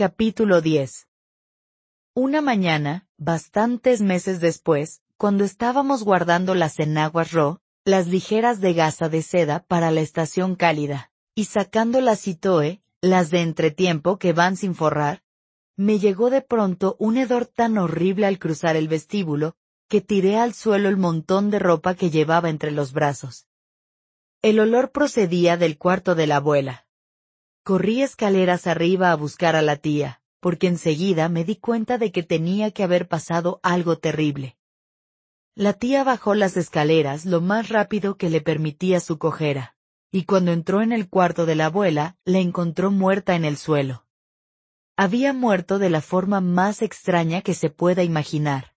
Capítulo 10 Una mañana, bastantes meses después, cuando estábamos guardando las enaguas ro, las ligeras de gasa de seda para la estación cálida, y sacando las citoe, las de entretiempo que van sin forrar, me llegó de pronto un hedor tan horrible al cruzar el vestíbulo, que tiré al suelo el montón de ropa que llevaba entre los brazos. El olor procedía del cuarto de la abuela. Corrí escaleras arriba a buscar a la tía, porque enseguida me di cuenta de que tenía que haber pasado algo terrible. La tía bajó las escaleras lo más rápido que le permitía su cojera, y cuando entró en el cuarto de la abuela, la encontró muerta en el suelo había muerto de la forma más extraña que se pueda imaginar.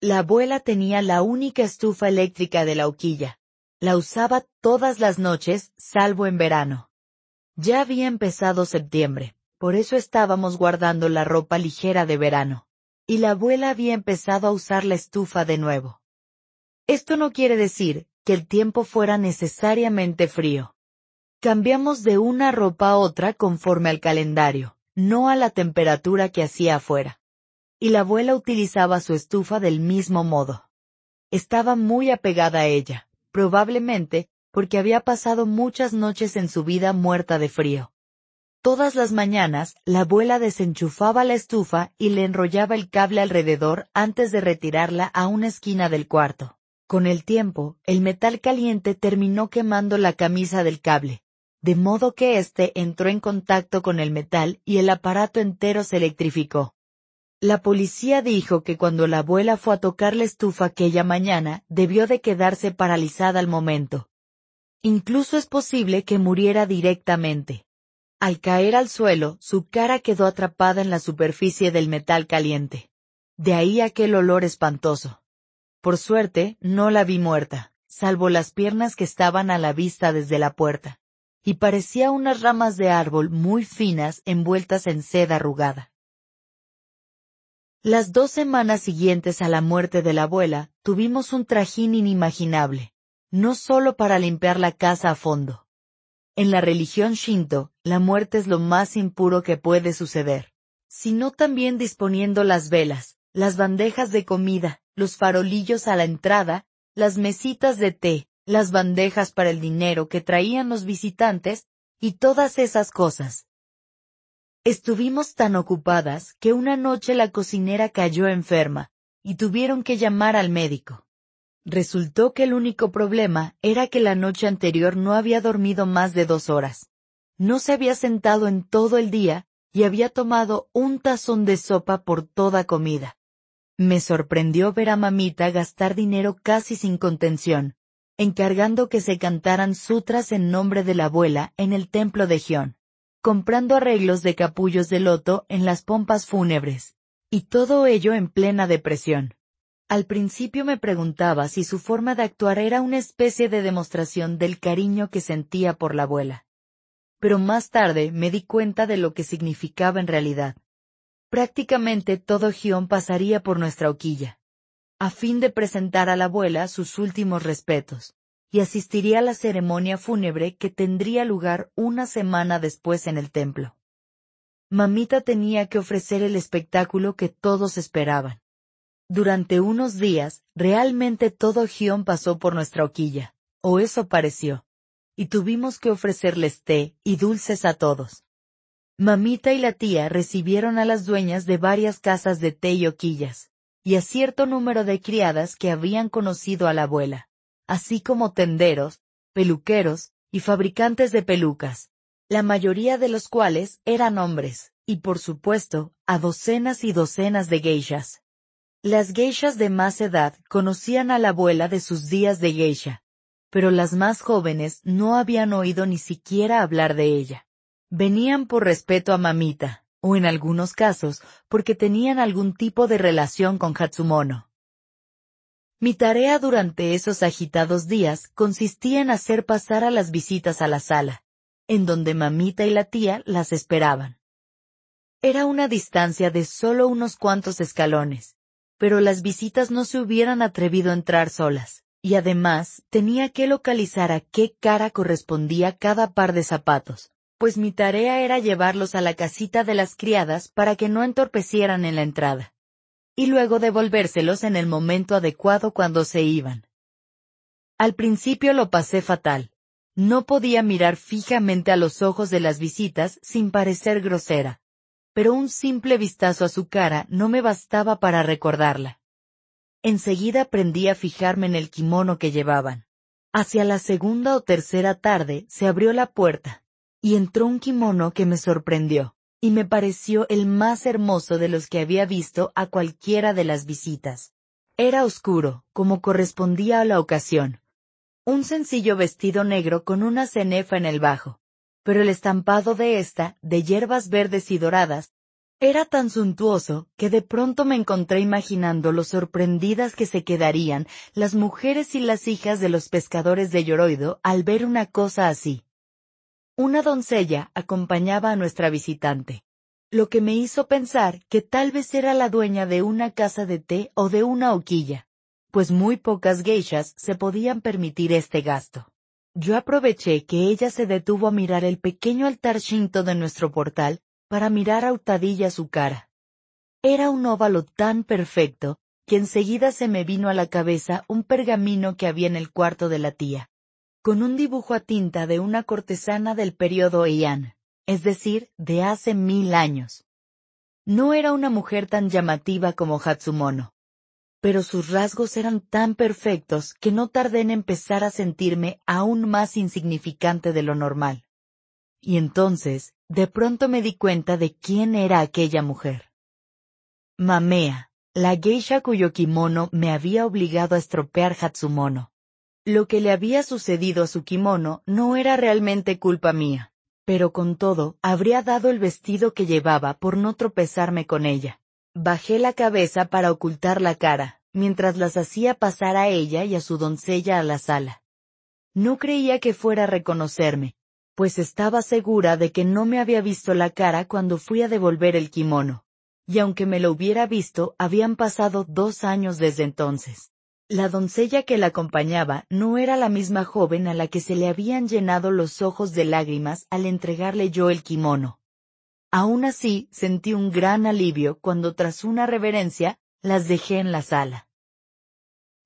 La abuela tenía la única estufa eléctrica de la hoquilla. La usaba todas las noches, salvo en verano. Ya había empezado septiembre, por eso estábamos guardando la ropa ligera de verano. Y la abuela había empezado a usar la estufa de nuevo. Esto no quiere decir que el tiempo fuera necesariamente frío. Cambiamos de una ropa a otra conforme al calendario no a la temperatura que hacía afuera. Y la abuela utilizaba su estufa del mismo modo. Estaba muy apegada a ella, probablemente, porque había pasado muchas noches en su vida muerta de frío. Todas las mañanas, la abuela desenchufaba la estufa y le enrollaba el cable alrededor antes de retirarla a una esquina del cuarto. Con el tiempo, el metal caliente terminó quemando la camisa del cable, de modo que éste entró en contacto con el metal y el aparato entero se electrificó. La policía dijo que cuando la abuela fue a tocar la estufa aquella mañana, debió de quedarse paralizada al momento. Incluso es posible que muriera directamente. Al caer al suelo, su cara quedó atrapada en la superficie del metal caliente. De ahí aquel olor espantoso. Por suerte, no la vi muerta, salvo las piernas que estaban a la vista desde la puerta y parecía unas ramas de árbol muy finas envueltas en seda arrugada. Las dos semanas siguientes a la muerte de la abuela, tuvimos un trajín inimaginable, no solo para limpiar la casa a fondo. En la religión Shinto, la muerte es lo más impuro que puede suceder, sino también disponiendo las velas, las bandejas de comida, los farolillos a la entrada, las mesitas de té, las bandejas para el dinero que traían los visitantes, y todas esas cosas. Estuvimos tan ocupadas que una noche la cocinera cayó enferma, y tuvieron que llamar al médico. Resultó que el único problema era que la noche anterior no había dormido más de dos horas. No se había sentado en todo el día, y había tomado un tazón de sopa por toda comida. Me sorprendió ver a mamita gastar dinero casi sin contención, encargando que se cantaran sutras en nombre de la abuela en el templo de Gion, comprando arreglos de capullos de loto en las pompas fúnebres, y todo ello en plena depresión. Al principio me preguntaba si su forma de actuar era una especie de demostración del cariño que sentía por la abuela. Pero más tarde me di cuenta de lo que significaba en realidad. Prácticamente todo Gion pasaría por nuestra hoquilla a fin de presentar a la abuela sus últimos respetos, y asistiría a la ceremonia fúnebre que tendría lugar una semana después en el templo. Mamita tenía que ofrecer el espectáculo que todos esperaban. Durante unos días, realmente todo Gion pasó por nuestra hoquilla, o eso pareció, y tuvimos que ofrecerles té y dulces a todos. Mamita y la tía recibieron a las dueñas de varias casas de té y hoquillas, y a cierto número de criadas que habían conocido a la abuela, así como tenderos, peluqueros y fabricantes de pelucas, la mayoría de los cuales eran hombres, y por supuesto, a docenas y docenas de geishas. Las geishas de más edad conocían a la abuela de sus días de geisha, pero las más jóvenes no habían oído ni siquiera hablar de ella. Venían por respeto a mamita, o en algunos casos, porque tenían algún tipo de relación con Hatsumono. Mi tarea durante esos agitados días consistía en hacer pasar a las visitas a la sala, en donde mamita y la tía las esperaban. Era una distancia de solo unos cuantos escalones, pero las visitas no se hubieran atrevido a entrar solas, y además tenía que localizar a qué cara correspondía cada par de zapatos, pues mi tarea era llevarlos a la casita de las criadas para que no entorpecieran en la entrada. Y luego devolvérselos en el momento adecuado cuando se iban. Al principio lo pasé fatal. No podía mirar fijamente a los ojos de las visitas sin parecer grosera. Pero un simple vistazo a su cara no me bastaba para recordarla. Enseguida aprendí a fijarme en el kimono que llevaban. Hacia la segunda o tercera tarde se abrió la puerta, y entró un kimono que me sorprendió, y me pareció el más hermoso de los que había visto a cualquiera de las visitas. Era oscuro, como correspondía a la ocasión, un sencillo vestido negro con una cenefa en el bajo. Pero el estampado de esta, de hierbas verdes y doradas, era tan suntuoso que de pronto me encontré imaginando lo sorprendidas que se quedarían las mujeres y las hijas de los pescadores de Yoroido al ver una cosa así. Una doncella acompañaba a nuestra visitante, lo que me hizo pensar que tal vez era la dueña de una casa de té o de una hoquilla pues muy pocas geishas se podían permitir este gasto. Yo aproveché que ella se detuvo a mirar el pequeño altar shinto de nuestro portal, para mirar a hurtadilla su cara. Era un óvalo tan perfecto, que enseguida se me vino a la cabeza un pergamino que había en el cuarto de la tía, con un dibujo a tinta de una cortesana del periodo Heian, es decir, de hace mil años. No era una mujer tan llamativa como Hatsumono, pero sus rasgos eran tan perfectos que no tardé en empezar a sentirme aún más insignificante de lo normal. Y entonces, de pronto me di cuenta de quién era aquella mujer. Mamea, la geisha cuyo kimono me había obligado a estropear Hatsumono. Lo que le había sucedido a su kimono no era realmente culpa mía, pero con todo, habría dado el vestido que llevaba por no tropezarme con ella. Bajé la cabeza para ocultar la cara, mientras las hacía pasar a ella y a su doncella a la sala. No creía que fuera a reconocerme, pues estaba segura de que no me había visto la cara cuando fui a devolver el kimono. Y aunque me lo hubiera visto, habían pasado dos años desde entonces. La doncella que la acompañaba no era la misma joven a la que se le habían llenado los ojos de lágrimas al entregarle yo el kimono. Aún así, sentí un gran alivio cuando tras una reverencia, las dejé en la sala.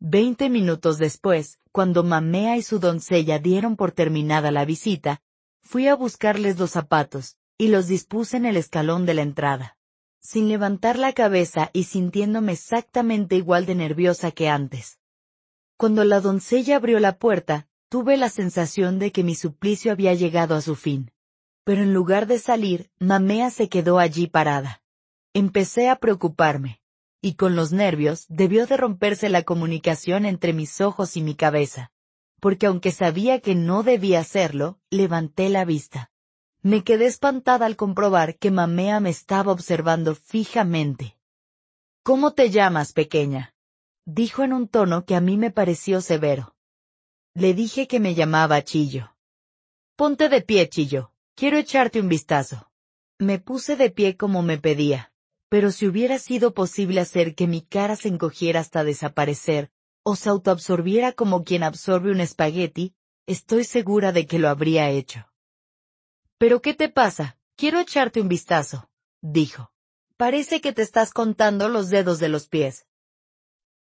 Veinte minutos después, cuando Mamea y su doncella dieron por terminada la visita, fui a buscarles los zapatos, y los dispuse en el escalón de la entrada. Sin levantar la cabeza y sintiéndome exactamente igual de nerviosa que antes. Cuando la doncella abrió la puerta, tuve la sensación de que mi suplicio había llegado a su fin. Pero en lugar de salir, Mamea se quedó allí parada. Empecé a preocuparme. Y con los nervios debió de romperse la comunicación entre mis ojos y mi cabeza. Porque aunque sabía que no debía hacerlo, levanté la vista. Me quedé espantada al comprobar que Mamea me estaba observando fijamente. ¿Cómo te llamas, pequeña? dijo en un tono que a mí me pareció severo. Le dije que me llamaba Chillo. Ponte de pie, Chillo, Quiero echarte un vistazo. Me puse de pie como me pedía, pero si hubiera sido posible hacer que mi cara se encogiera hasta desaparecer, o se autoabsorbiera como quien absorbe un espagueti, estoy segura de que lo habría hecho. ¿Pero qué te pasa? Quiero echarte un vistazo, dijo. Parece que te estás contando los dedos de los pies.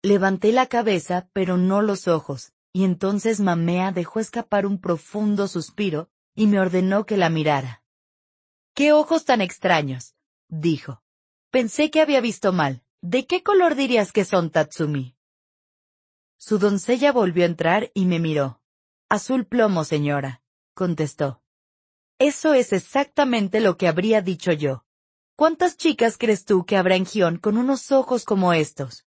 Levanté la cabeza, pero no los ojos, y entonces Mamea dejó escapar un profundo suspiro, y me ordenó que la mirara. ¡Qué ojos tan extraños! dijo. Pensé que había visto mal. ¿De qué color dirías que son, Tatsumi? Su doncella volvió a entrar y me miró. Azul plomo, señora, contestó. Eso es exactamente lo que habría dicho yo. ¿Cuántas chicas crees tú que habrá en Gion con unos ojos como estos?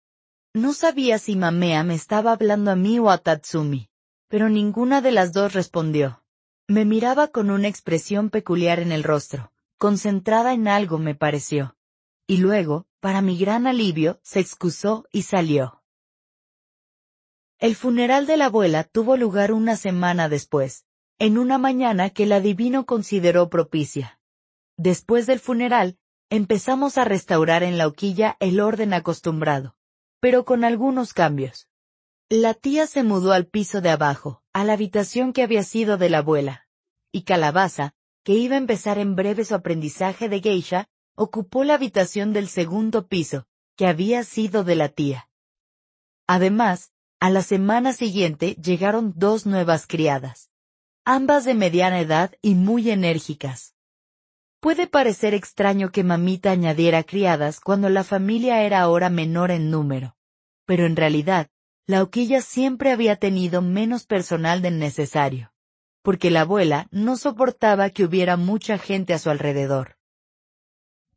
No sabía si Mamea me estaba hablando a mí o a Tatsumi, pero ninguna de las dos respondió. Me miraba con una expresión peculiar en el rostro, concentrada en algo me pareció. Y luego, para mi gran alivio, se excusó y salió. El funeral de la abuela tuvo lugar una semana después, en una mañana que el adivino consideró propicia. Después del funeral, empezamos a restaurar en la hoquilla el orden acostumbrado, pero con algunos cambios. La tía se mudó al piso de abajo, a la habitación que había sido de la abuela, y Calabaza, que iba a empezar en breve su aprendizaje de geisha, ocupó la habitación del segundo piso, que había sido de la tía. Además, a la semana siguiente llegaron dos nuevas criadas, ambas de mediana edad y muy enérgicas. Puede parecer extraño que mamita añadiera criadas cuando la familia era ahora menor en número, pero en realidad, la hoquilla siempre había tenido menos personal del necesario, porque la abuela no soportaba que hubiera mucha gente a su alrededor.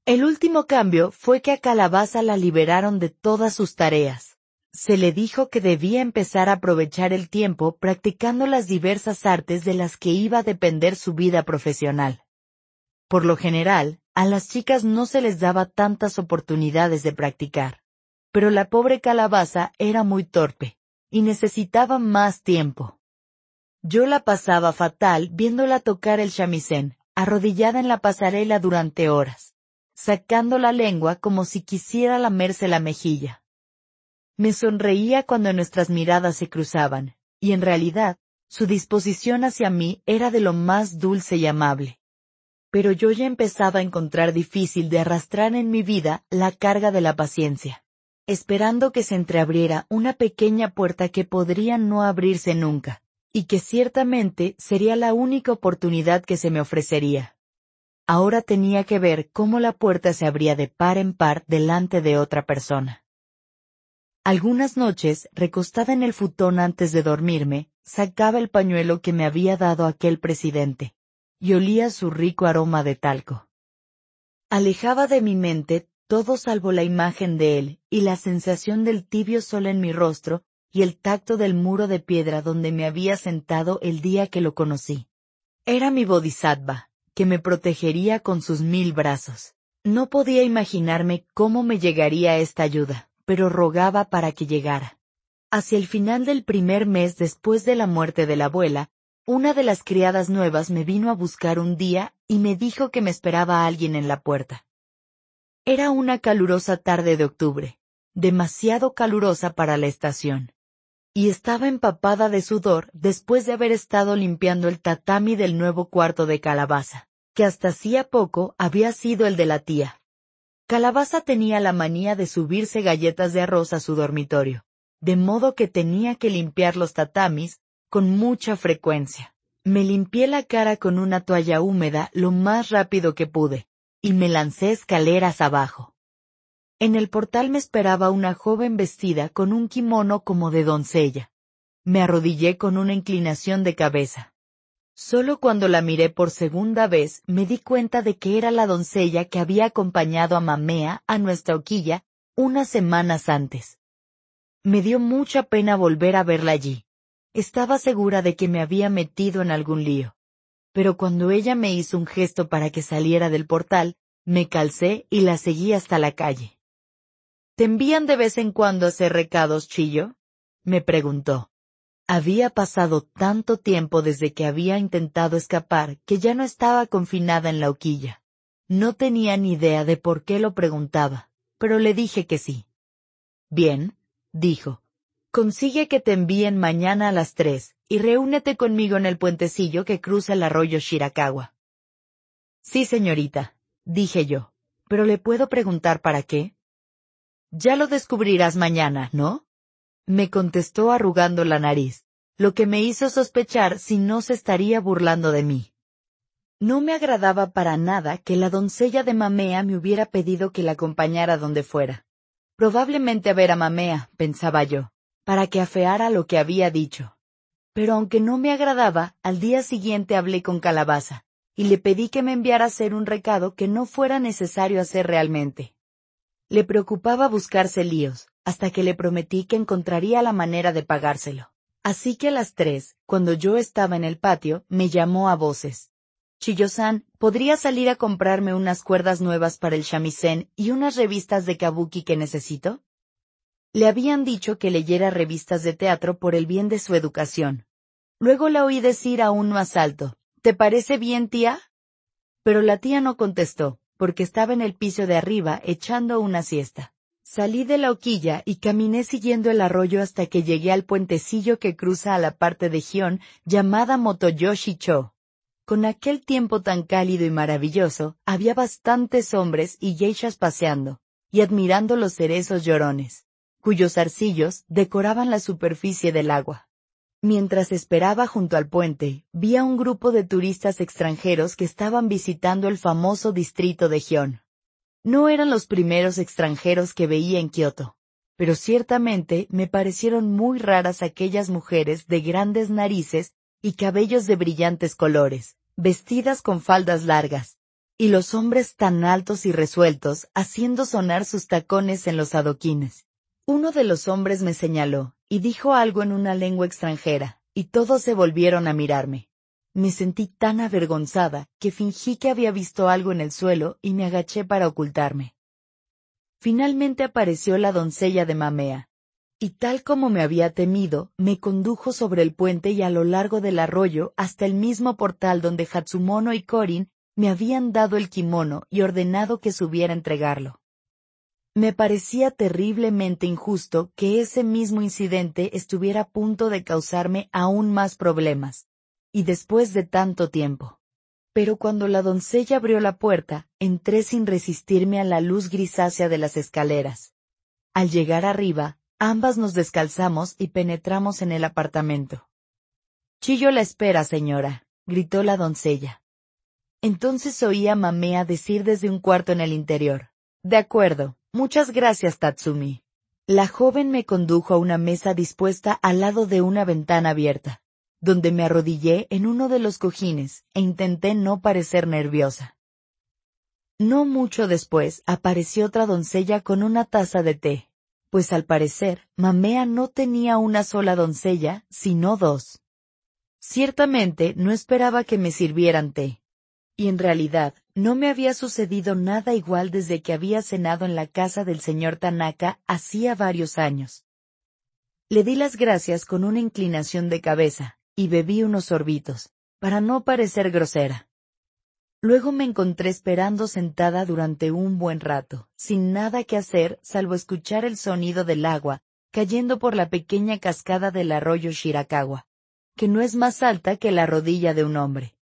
El último cambio fue que a Calabaza la liberaron de todas sus tareas. Se le dijo que debía empezar a aprovechar el tiempo practicando las diversas artes de las que iba a depender su vida profesional. Por lo general, a las chicas no se les daba tantas oportunidades de practicar. Pero la pobre calabaza era muy torpe, y necesitaba más tiempo. Yo la pasaba fatal viéndola tocar el chamisén, arrodillada en la pasarela durante horas sacando la lengua como si quisiera lamerse la mejilla. Me sonreía cuando nuestras miradas se cruzaban, y en realidad, su disposición hacia mí era de lo más dulce y amable. Pero yo ya empezaba a encontrar difícil de arrastrar en mi vida la carga de la paciencia, esperando que se entreabriera una pequeña puerta que podría no abrirse nunca, y que ciertamente sería la única oportunidad que se me ofrecería. Ahora tenía que ver cómo la puerta se abría de par en par delante de otra persona. Algunas noches, recostada en el futón antes de dormirme, sacaba el pañuelo que me había dado aquel presidente, y olía su rico aroma de talco. Alejaba de mi mente todo salvo la imagen de él y la sensación del tibio sol en mi rostro y el tacto del muro de piedra donde me había sentado el día que lo conocí. Era mi bodhisattva, que me protegería con sus mil brazos. No podía imaginarme cómo me llegaría esta ayuda, pero rogaba para que llegara. Hacia el final del primer mes después de la muerte de la abuela, una de las criadas nuevas me vino a buscar un día y me dijo que me esperaba alguien en la puerta. Era una calurosa tarde de octubre, demasiado calurosa para la estación y estaba empapada de sudor después de haber estado limpiando el tatami del nuevo cuarto de calabaza, que hasta hacía poco había sido el de la tía. Calabaza tenía la manía de subirse galletas de arroz a su dormitorio, de modo que tenía que limpiar los tatamis con mucha frecuencia. Me limpié la cara con una toalla húmeda lo más rápido que pude, y me lancé escaleras abajo. En el portal me esperaba una joven vestida con un kimono como de doncella. Me arrodillé con una inclinación de cabeza. Solo cuando la miré por segunda vez me di cuenta de que era la doncella que había acompañado a Mamea a nuestra hoquilla unas semanas antes. Me dio mucha pena volver a verla allí. Estaba segura de que me había metido en algún lío. Pero cuando ella me hizo un gesto para que saliera del portal, me calcé y la seguí hasta la calle. ¿Te envían de vez en cuando a hacer recados, Chillo? me preguntó. Había pasado tanto tiempo desde que había intentado escapar que ya no estaba confinada en la hoquilla. No tenía ni idea de por qué lo preguntaba, pero le dije que sí. Bien, dijo. Consigue que te envíen mañana a las tres, y reúnete conmigo en el puentecillo que cruza el arroyo Shirakawa. Sí, señorita, dije yo. Pero le puedo preguntar para qué. Ya lo descubrirás mañana, ¿no? Me contestó arrugando la nariz, lo que me hizo sospechar si no se estaría burlando de mí. No me agradaba para nada que la doncella de Mamea me hubiera pedido que la acompañara donde fuera. Probablemente a ver a Mamea, pensaba yo, para que afeara lo que había dicho. Pero aunque no me agradaba, al día siguiente hablé con Calabaza, y le pedí que me enviara a hacer un recado que no fuera necesario hacer realmente. Le preocupaba buscarse líos, hasta que le prometí que encontraría la manera de pagárselo. Así que a las tres, cuando yo estaba en el patio, me llamó a voces. Chiyosan, ¿podría salir a comprarme unas cuerdas nuevas para el shamisen y unas revistas de kabuki que necesito? Le habían dicho que leyera revistas de teatro por el bien de su educación. Luego la oí decir aún más alto, ¿te parece bien, tía? Pero la tía no contestó, porque estaba en el piso de arriba echando una siesta. Salí de la hoquilla y caminé siguiendo el arroyo hasta que llegué al puentecillo que cruza a la parte de Gion llamada Motoyoshi-cho. Con aquel tiempo tan cálido y maravilloso, había bastantes hombres y geishas paseando, y admirando los cerezos llorones, cuyos arcillos decoraban la superficie del agua. Mientras esperaba junto al puente, vi a un grupo de turistas extranjeros que estaban visitando el famoso distrito de Gion. No eran los primeros extranjeros que veía en Kioto, pero ciertamente me parecieron muy raras aquellas mujeres de grandes narices y cabellos de brillantes colores, vestidas con faldas largas, y los hombres tan altos y resueltos haciendo sonar sus tacones en los adoquines. Uno de los hombres me señaló, y dijo algo en una lengua extranjera, y todos se volvieron a mirarme. Me sentí tan avergonzada que fingí que había visto algo en el suelo y me agaché para ocultarme. Finalmente apareció la doncella de Mamea, y tal como me había temido, me condujo sobre el puente y a lo largo del arroyo hasta el mismo portal donde Hatsumono y Korin me habían dado el kimono y ordenado que subiera a entregarlo. Me parecía terriblemente injusto que ese mismo incidente estuviera a punto de causarme aún más problemas, y después de tanto tiempo. Pero cuando la doncella abrió la puerta, entré sin resistirme a la luz grisácea de las escaleras. Al llegar arriba, Ambas nos descalzamos y penetramos en el apartamento. Chillo la espera, señora, gritó la doncella. Entonces oí a Mamea decir desde un cuarto en el interior. De acuerdo, muchas gracias, Tatsumi. La joven me condujo a una mesa dispuesta al lado de una ventana abierta, donde me arrodillé en uno de los cojines e intenté no parecer nerviosa. No mucho después apareció otra doncella con una taza de té, pues al parecer, Mamea no tenía una sola doncella, sino dos. Ciertamente no esperaba que me sirvieran té. Y en realidad, no me había sucedido nada igual desde que había cenado en la casa del señor Tanaka hacía varios años. Le di las gracias con una inclinación de cabeza, y bebí unos sorbitos, para no parecer grosera. Luego me encontré esperando sentada durante un buen rato, sin nada que hacer salvo escuchar el sonido del agua cayendo por la pequeña cascada del arroyo Shirakawa, que no es más alta que la rodilla de un hombre.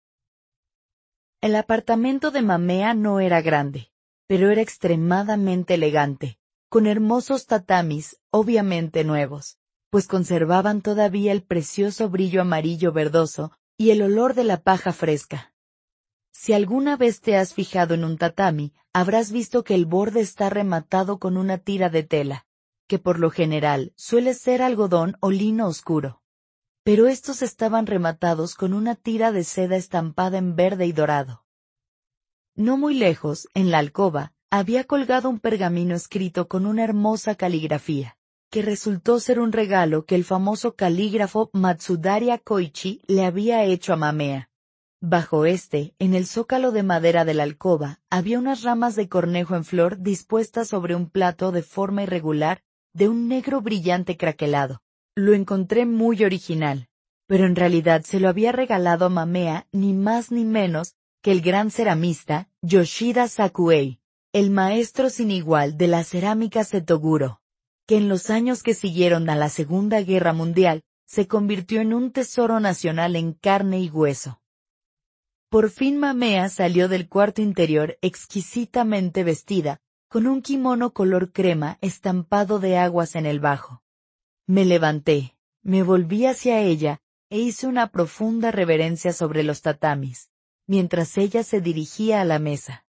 El apartamento de Mamea no era grande, pero era extremadamente elegante, con hermosos tatamis, obviamente nuevos, pues conservaban todavía el precioso brillo amarillo verdoso y el olor de la paja fresca. Si alguna vez te has fijado en un tatami, habrás visto que el borde está rematado con una tira de tela, que por lo general suele ser algodón o lino oscuro. Pero estos estaban rematados con una tira de seda estampada en verde y dorado. No muy lejos, en la alcoba, había colgado un pergamino escrito con una hermosa caligrafía, que resultó ser un regalo que el famoso calígrafo Matsudaria Koichi le había hecho a Mamea. Bajo este, en el zócalo de madera de la alcoba, había unas ramas de cornejo en flor dispuestas sobre un plato de forma irregular, de un negro brillante craquelado. Lo encontré muy original, pero en realidad se lo había regalado a Mamea ni más ni menos que el gran ceramista Yoshida Sakuei, el maestro sin igual de la cerámica Setoguro, que en los años que siguieron a la Segunda Guerra Mundial se convirtió en un tesoro nacional en carne y hueso. Por fin Mamea salió del cuarto interior exquisitamente vestida, con un kimono color crema estampado de aguas en el bajo. Me levanté, me volví hacia ella, e hice una profunda reverencia sobre los tatamis, mientras ella se dirigía a la mesa.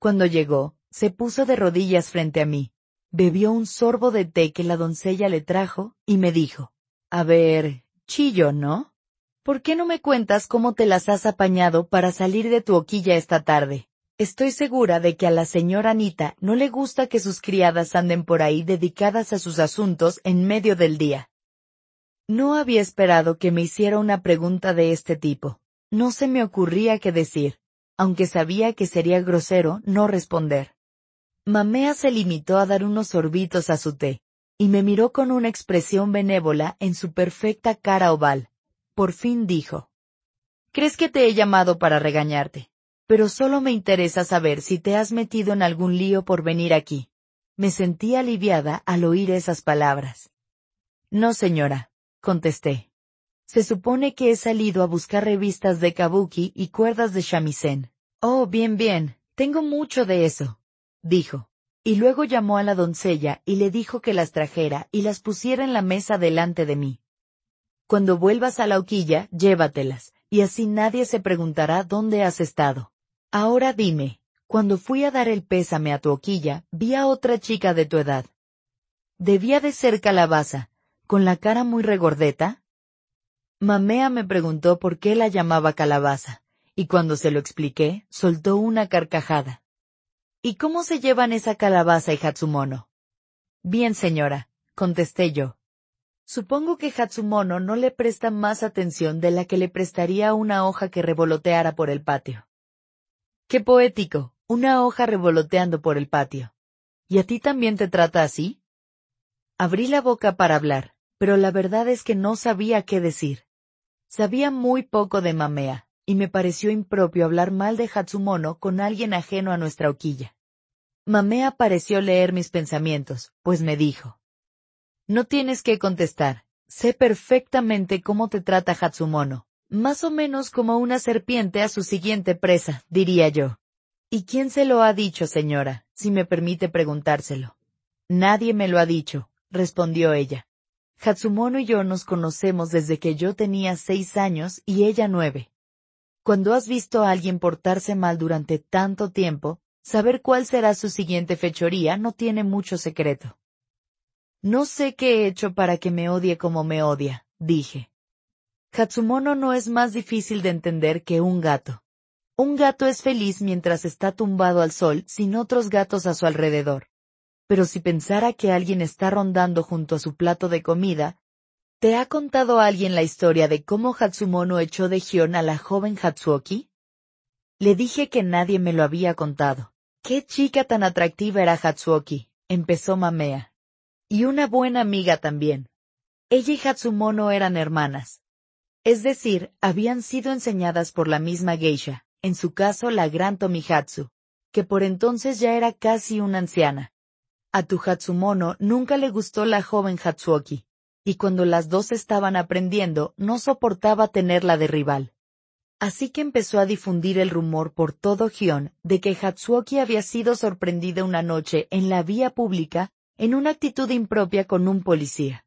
Cuando llegó, se puso de rodillas frente a mí, bebió un sorbo de té que la doncella le trajo, y me dijo, A ver, chillo, ¿no? ¿Por qué no me cuentas cómo te las has apañado para salir de tu hoquilla esta tarde? Estoy segura de que a la señora Anita no le gusta que sus criadas anden por ahí dedicadas a sus asuntos en medio del día. No había esperado que me hiciera una pregunta de este tipo. No se me ocurría qué decir, aunque sabía que sería grosero no responder. Mamea se limitó a dar unos sorbitos a su té, y me miró con una expresión benévola en su perfecta cara oval. Por fin dijo. ¿Crees que te he llamado para regañarte? Pero solo me interesa saber si te has metido en algún lío por venir aquí. Me sentí aliviada al oír esas palabras. No, señora, contesté. Se supone que he salido a buscar revistas de kabuki y cuerdas de shamisen. Oh, bien, bien, tengo mucho de eso, dijo. Y luego llamó a la doncella y le dijo que las trajera y las pusiera en la mesa delante de mí. Cuando vuelvas a la hoquilla, llévatelas, y así nadie se preguntará dónde has estado. Ahora dime, cuando fui a dar el pésame a tu hoquilla, vi a otra chica de tu edad. Debía de ser calabaza, con la cara muy regordeta. Mamea me preguntó por qué la llamaba calabaza, y cuando se lo expliqué, soltó una carcajada. ¿Y cómo se llevan esa calabaza y Hatsumono? Bien, señora, contesté yo. Supongo que Hatsumono no le presta más atención de la que le prestaría una hoja que revoloteara por el patio. Qué poético, una hoja revoloteando por el patio. ¿Y a ti también te trata así? Abrí la boca para hablar, pero la verdad es que no sabía qué decir. Sabía muy poco de Mamea, y me pareció impropio hablar mal de Hatsumono con alguien ajeno a nuestra hoquilla. Mamea pareció leer mis pensamientos, pues me dijo. No tienes que contestar. Sé perfectamente cómo te trata Hatsumono. Más o menos como una serpiente a su siguiente presa, diría yo. ¿Y quién se lo ha dicho, señora, si me permite preguntárselo? Nadie me lo ha dicho, respondió ella. Hatsumono y yo nos conocemos desde que yo tenía seis años y ella nueve. Cuando has visto a alguien portarse mal durante tanto tiempo, saber cuál será su siguiente fechoría no tiene mucho secreto. No sé qué he hecho para que me odie como me odia, dije. Hatsumono no es más difícil de entender que un gato. Un gato es feliz mientras está tumbado al sol sin otros gatos a su alrededor. Pero si pensara que alguien está rondando junto a su plato de comida, ¿te ha contado alguien la historia de cómo Hatsumono echó de Gion a la joven Hatsuoki? Le dije que nadie me lo había contado. ¿Qué chica tan atractiva era Hatsuoki? empezó Mamea. Y una buena amiga también. Ella y Hatsumono eran hermanas. Es decir, habían sido enseñadas por la misma geisha, en su caso la gran Tomihatsu, que por entonces ya era casi una anciana. A tu Hatsumono nunca le gustó la joven Hatsuoki, y cuando las dos estaban aprendiendo no soportaba tenerla de rival. Así que empezó a difundir el rumor por todo Gion de que Hatsuoki había sido sorprendida una noche en la vía pública en una actitud impropia con un policía.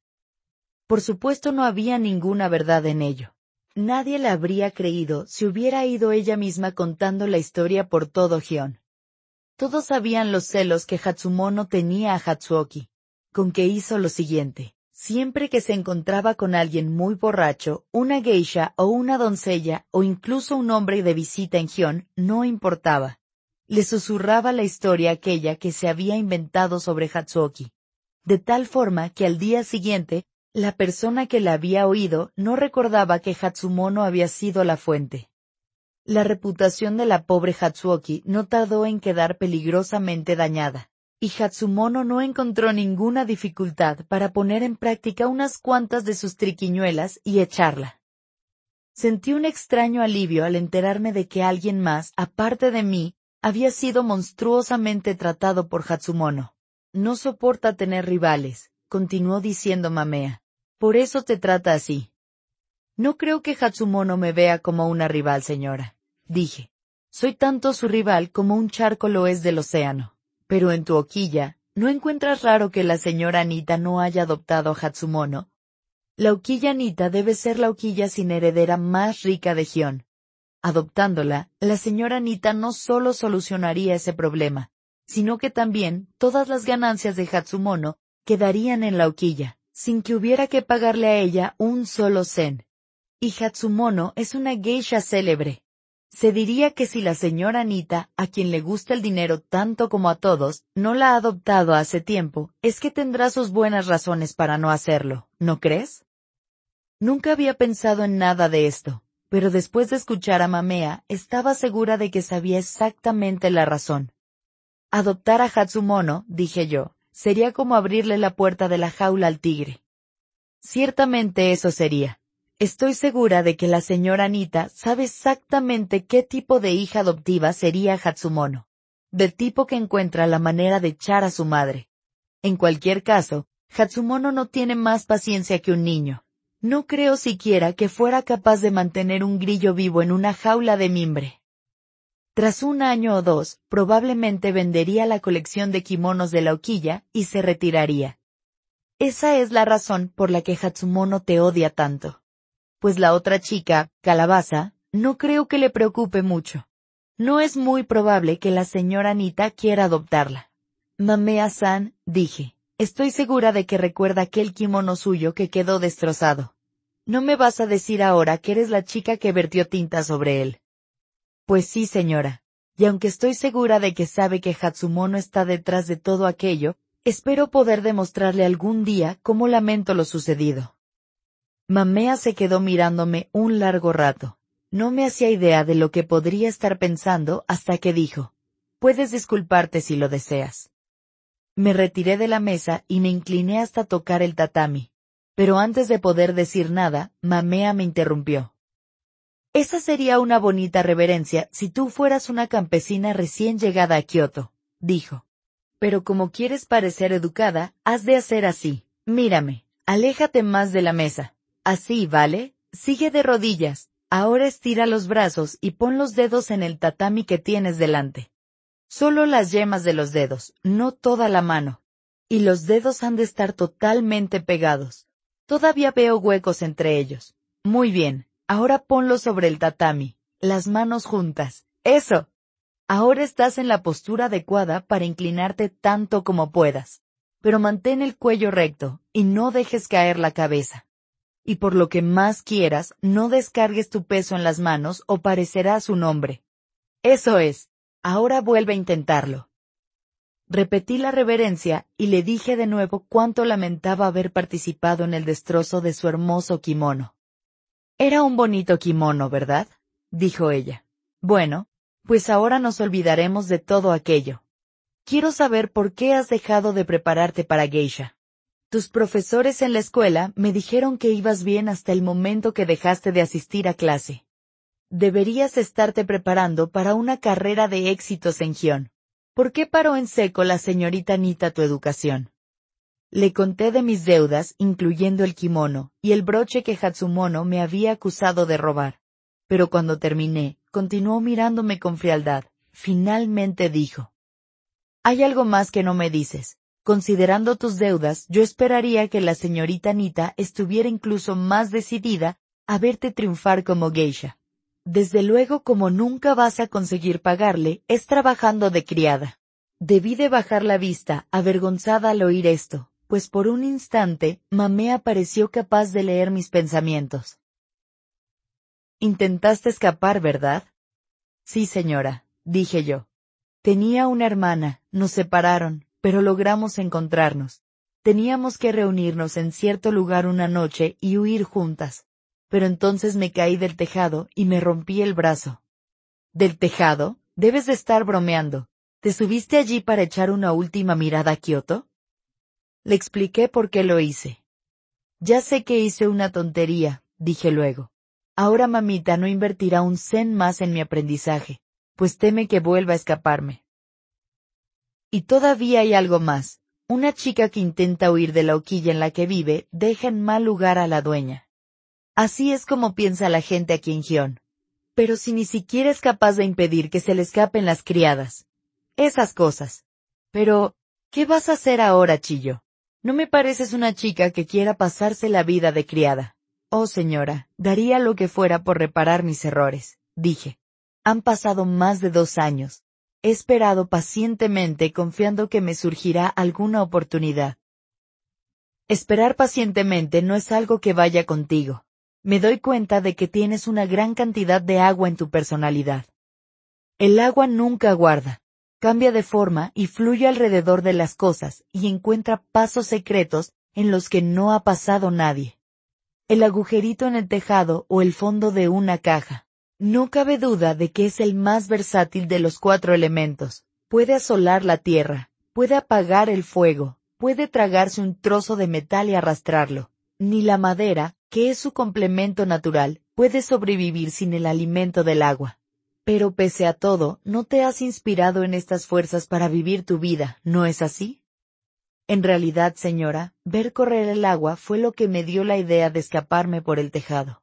Por supuesto no había ninguna verdad en ello. Nadie la habría creído si hubiera ido ella misma contando la historia por todo Gion. Todos sabían los celos que Hatsumono tenía a Hatsuoki, con que hizo lo siguiente. Siempre que se encontraba con alguien muy borracho, una geisha o una doncella o incluso un hombre de visita en Gion, no importaba le susurraba la historia aquella que se había inventado sobre Hatsuoki, de tal forma que al día siguiente, la persona que la había oído no recordaba que Hatsumono había sido la fuente. La reputación de la pobre Hatsuoki no tardó en quedar peligrosamente dañada, y Hatsumono no encontró ninguna dificultad para poner en práctica unas cuantas de sus triquiñuelas y echarla. Sentí un extraño alivio al enterarme de que alguien más, aparte de mí, había sido monstruosamente tratado por Hatsumono. No soporta tener rivales, continuó diciendo Mamea. Por eso te trata así. No creo que Hatsumono me vea como una rival, señora. Dije. Soy tanto su rival como un charco lo es del océano. Pero en tu hoquilla, ¿no encuentras raro que la señora Anita no haya adoptado a Hatsumono? La hoquilla Anita debe ser la hoquilla sin heredera más rica de Gion. Adoptándola, la señora Anita no solo solucionaría ese problema, sino que también todas las ganancias de Hatsumono quedarían en la hoquilla, sin que hubiera que pagarle a ella un solo zen. Y Hatsumono es una geisha célebre. Se diría que si la señora Anita, a quien le gusta el dinero tanto como a todos, no la ha adoptado hace tiempo, es que tendrá sus buenas razones para no hacerlo, ¿no crees? Nunca había pensado en nada de esto, pero después de escuchar a Mamea, estaba segura de que sabía exactamente la razón. Adoptar a Hatsumono, dije yo, sería como abrirle la puerta de la jaula al tigre. Ciertamente eso sería. Estoy segura de que la señora Anita sabe exactamente qué tipo de hija adoptiva sería Hatsumono. Del tipo que encuentra la manera de echar a su madre. En cualquier caso, Hatsumono no tiene más paciencia que un niño, No creo siquiera que fuera capaz de mantener un grillo vivo en una jaula de mimbre. Tras un año o dos, probablemente vendería la colección de kimonos de la hoquilla y se retiraría. Esa es la razón por la que Hatsumono te odia tanto. Pues la otra chica, Calabaza, no creo que le preocupe mucho. No es muy probable que la señora Anita quiera adoptarla. Mamea-san, dije, estoy segura de que recuerda aquel kimono suyo que quedó destrozado. No me vas a decir ahora que eres la chica que vertió tinta sobre él. Pues sí, señora. Y aunque estoy segura de que sabe que Hatsumono está detrás de todo aquello, Espero poder demostrarle algún día cómo lamento lo sucedido. Mamea se quedó mirándome un largo rato. No me hacía idea de lo que podría estar pensando hasta que dijo, puedes disculparte si lo deseas. Me retiré de la mesa y me incliné hasta tocar el tatami. Pero antes de poder decir nada, Mamea me interrumpió. Esa sería una bonita reverencia si tú fueras una campesina recién llegada a Kioto, dijo pero como quieres parecer educada, has de hacer así. Mírame, aléjate más de la mesa. Así, ¿vale? Sigue de rodillas. Ahora estira los brazos y pon los dedos en el tatami que tienes delante. Solo las yemas de los dedos, no toda la mano. Y los dedos han de estar totalmente pegados. Todavía veo huecos entre ellos. Muy bien, ahora ponlos sobre el tatami, las manos juntas. Eso. Ahora estás en la postura adecuada para inclinarte tanto como puedas. Pero mantén el cuello recto y no dejes caer la cabeza. Y por lo que más quieras, no descargues tu peso en las manos o parecerás un hombre. Eso es. Ahora vuelve a intentarlo. Repetí la reverencia y le dije de nuevo cuánto lamentaba haber participado en el destrozo de su hermoso kimono. Era un bonito kimono, ¿verdad? dijo ella. Bueno, pues ahora nos olvidaremos de todo aquello. Quiero saber por qué has dejado de prepararte para geisha. Tus profesores en la escuela me dijeron que ibas bien hasta el momento que dejaste de asistir a clase. Deberías estarte preparando para una carrera de éxitos en Gion. ¿Por qué paró en seco la señorita Nita tu educación? Le conté de mis deudas, incluyendo el kimono, y el broche que Hatsumono me había acusado de robar. Pero cuando terminé, continuó mirándome con frialdad. Finalmente dijo. Hay algo más que no me dices. Considerando tus deudas, yo esperaría que la señorita Anita estuviera incluso más decidida a verte triunfar como geisha. Desde luego como nunca vas a conseguir pagarle, es trabajando de criada. Debí de bajar la vista, avergonzada al oír esto, pues por un instante, Mamea pareció capaz de leer mis pensamientos. Intentaste escapar, ¿verdad? Sí, señora, dije yo. Tenía una hermana, nos separaron, pero logramos encontrarnos. Teníamos que reunirnos en cierto lugar una noche y huir juntas. Pero entonces me caí del tejado y me rompí el brazo. ¿Del tejado? Debes de estar bromeando. ¿Te subiste allí para echar una última mirada a Kioto? Le expliqué por qué lo hice. Ya sé que hice una tontería, dije luego. Ahora mamita no invertirá un cen más en mi aprendizaje, pues teme que vuelva a escaparme. Y todavía hay algo más. Una chica que intenta huir de la hoquilla en la que vive deja en mal lugar a la dueña. Así es como piensa la gente aquí en Gion. Pero si ni siquiera es capaz de impedir que se le escapen las criadas. Esas cosas. Pero, ¿qué vas a hacer ahora, Chillo? No me pareces una chica que quiera pasarse la vida de criada. Oh señora, daría lo que fuera por reparar mis errores, dije. Han pasado más de dos años. He esperado pacientemente confiando que me surgirá alguna oportunidad. Esperar pacientemente no es algo que vaya contigo. Me doy cuenta de que tienes una gran cantidad de agua en tu personalidad. El agua nunca guarda. Cambia de forma y fluye alrededor de las cosas y encuentra pasos secretos en los que no ha pasado nadie el agujerito en el tejado o el fondo de una caja. No cabe duda de que es el más versátil de los cuatro elementos. Puede asolar la tierra, puede apagar el fuego, puede tragarse un trozo de metal y arrastrarlo. Ni la madera, que es su complemento natural, puede sobrevivir sin el alimento del agua. Pero pese a todo, no te has inspirado en estas fuerzas para vivir tu vida, ¿no es así? En realidad, señora, ver correr el agua fue lo que me dio la idea de escaparme por el tejado.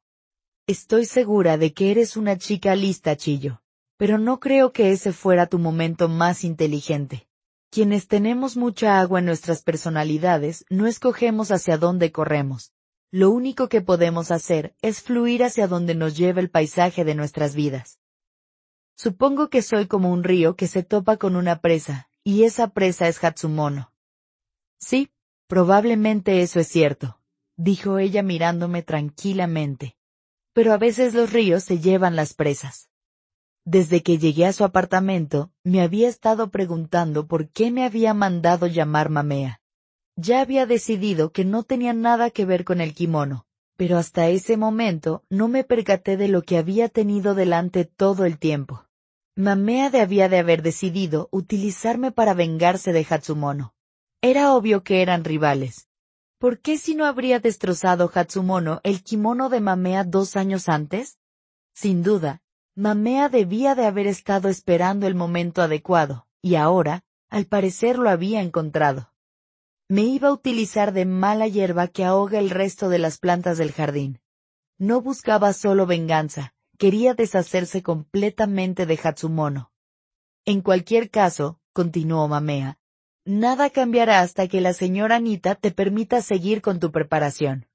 Estoy segura de que eres una chica lista, Chillo, pero no creo que ese fuera tu momento más inteligente. Quienes tenemos mucha agua en nuestras personalidades no escogemos hacia dónde corremos. Lo único que podemos hacer es fluir hacia donde nos lleva el paisaje de nuestras vidas. Supongo que soy como un río que se topa con una presa, y esa presa es Hatsumono. Sí, probablemente eso es cierto, dijo ella mirándome tranquilamente. Pero a veces los ríos se llevan las presas. Desde que llegué a su apartamento, me había estado preguntando por qué me había mandado llamar Mamea. Ya había decidido que no tenía nada que ver con el kimono, pero hasta ese momento no me percaté de lo que había tenido delante todo el tiempo. Mamea debía de haber decidido utilizarme para vengarse de Hatsumono. Era obvio que eran rivales. ¿Por qué si no habría destrozado Hatsumono el kimono de Mamea dos años antes? Sin duda, Mamea debía de haber estado esperando el momento adecuado, y ahora, al parecer lo había encontrado. Me iba a utilizar de mala hierba que ahoga el resto de las plantas del jardín. No buscaba solo venganza, quería deshacerse completamente de Hatsumono. En cualquier caso, continuó Mamea, Nada cambiará hasta que la señora Anita te permita seguir con tu preparación.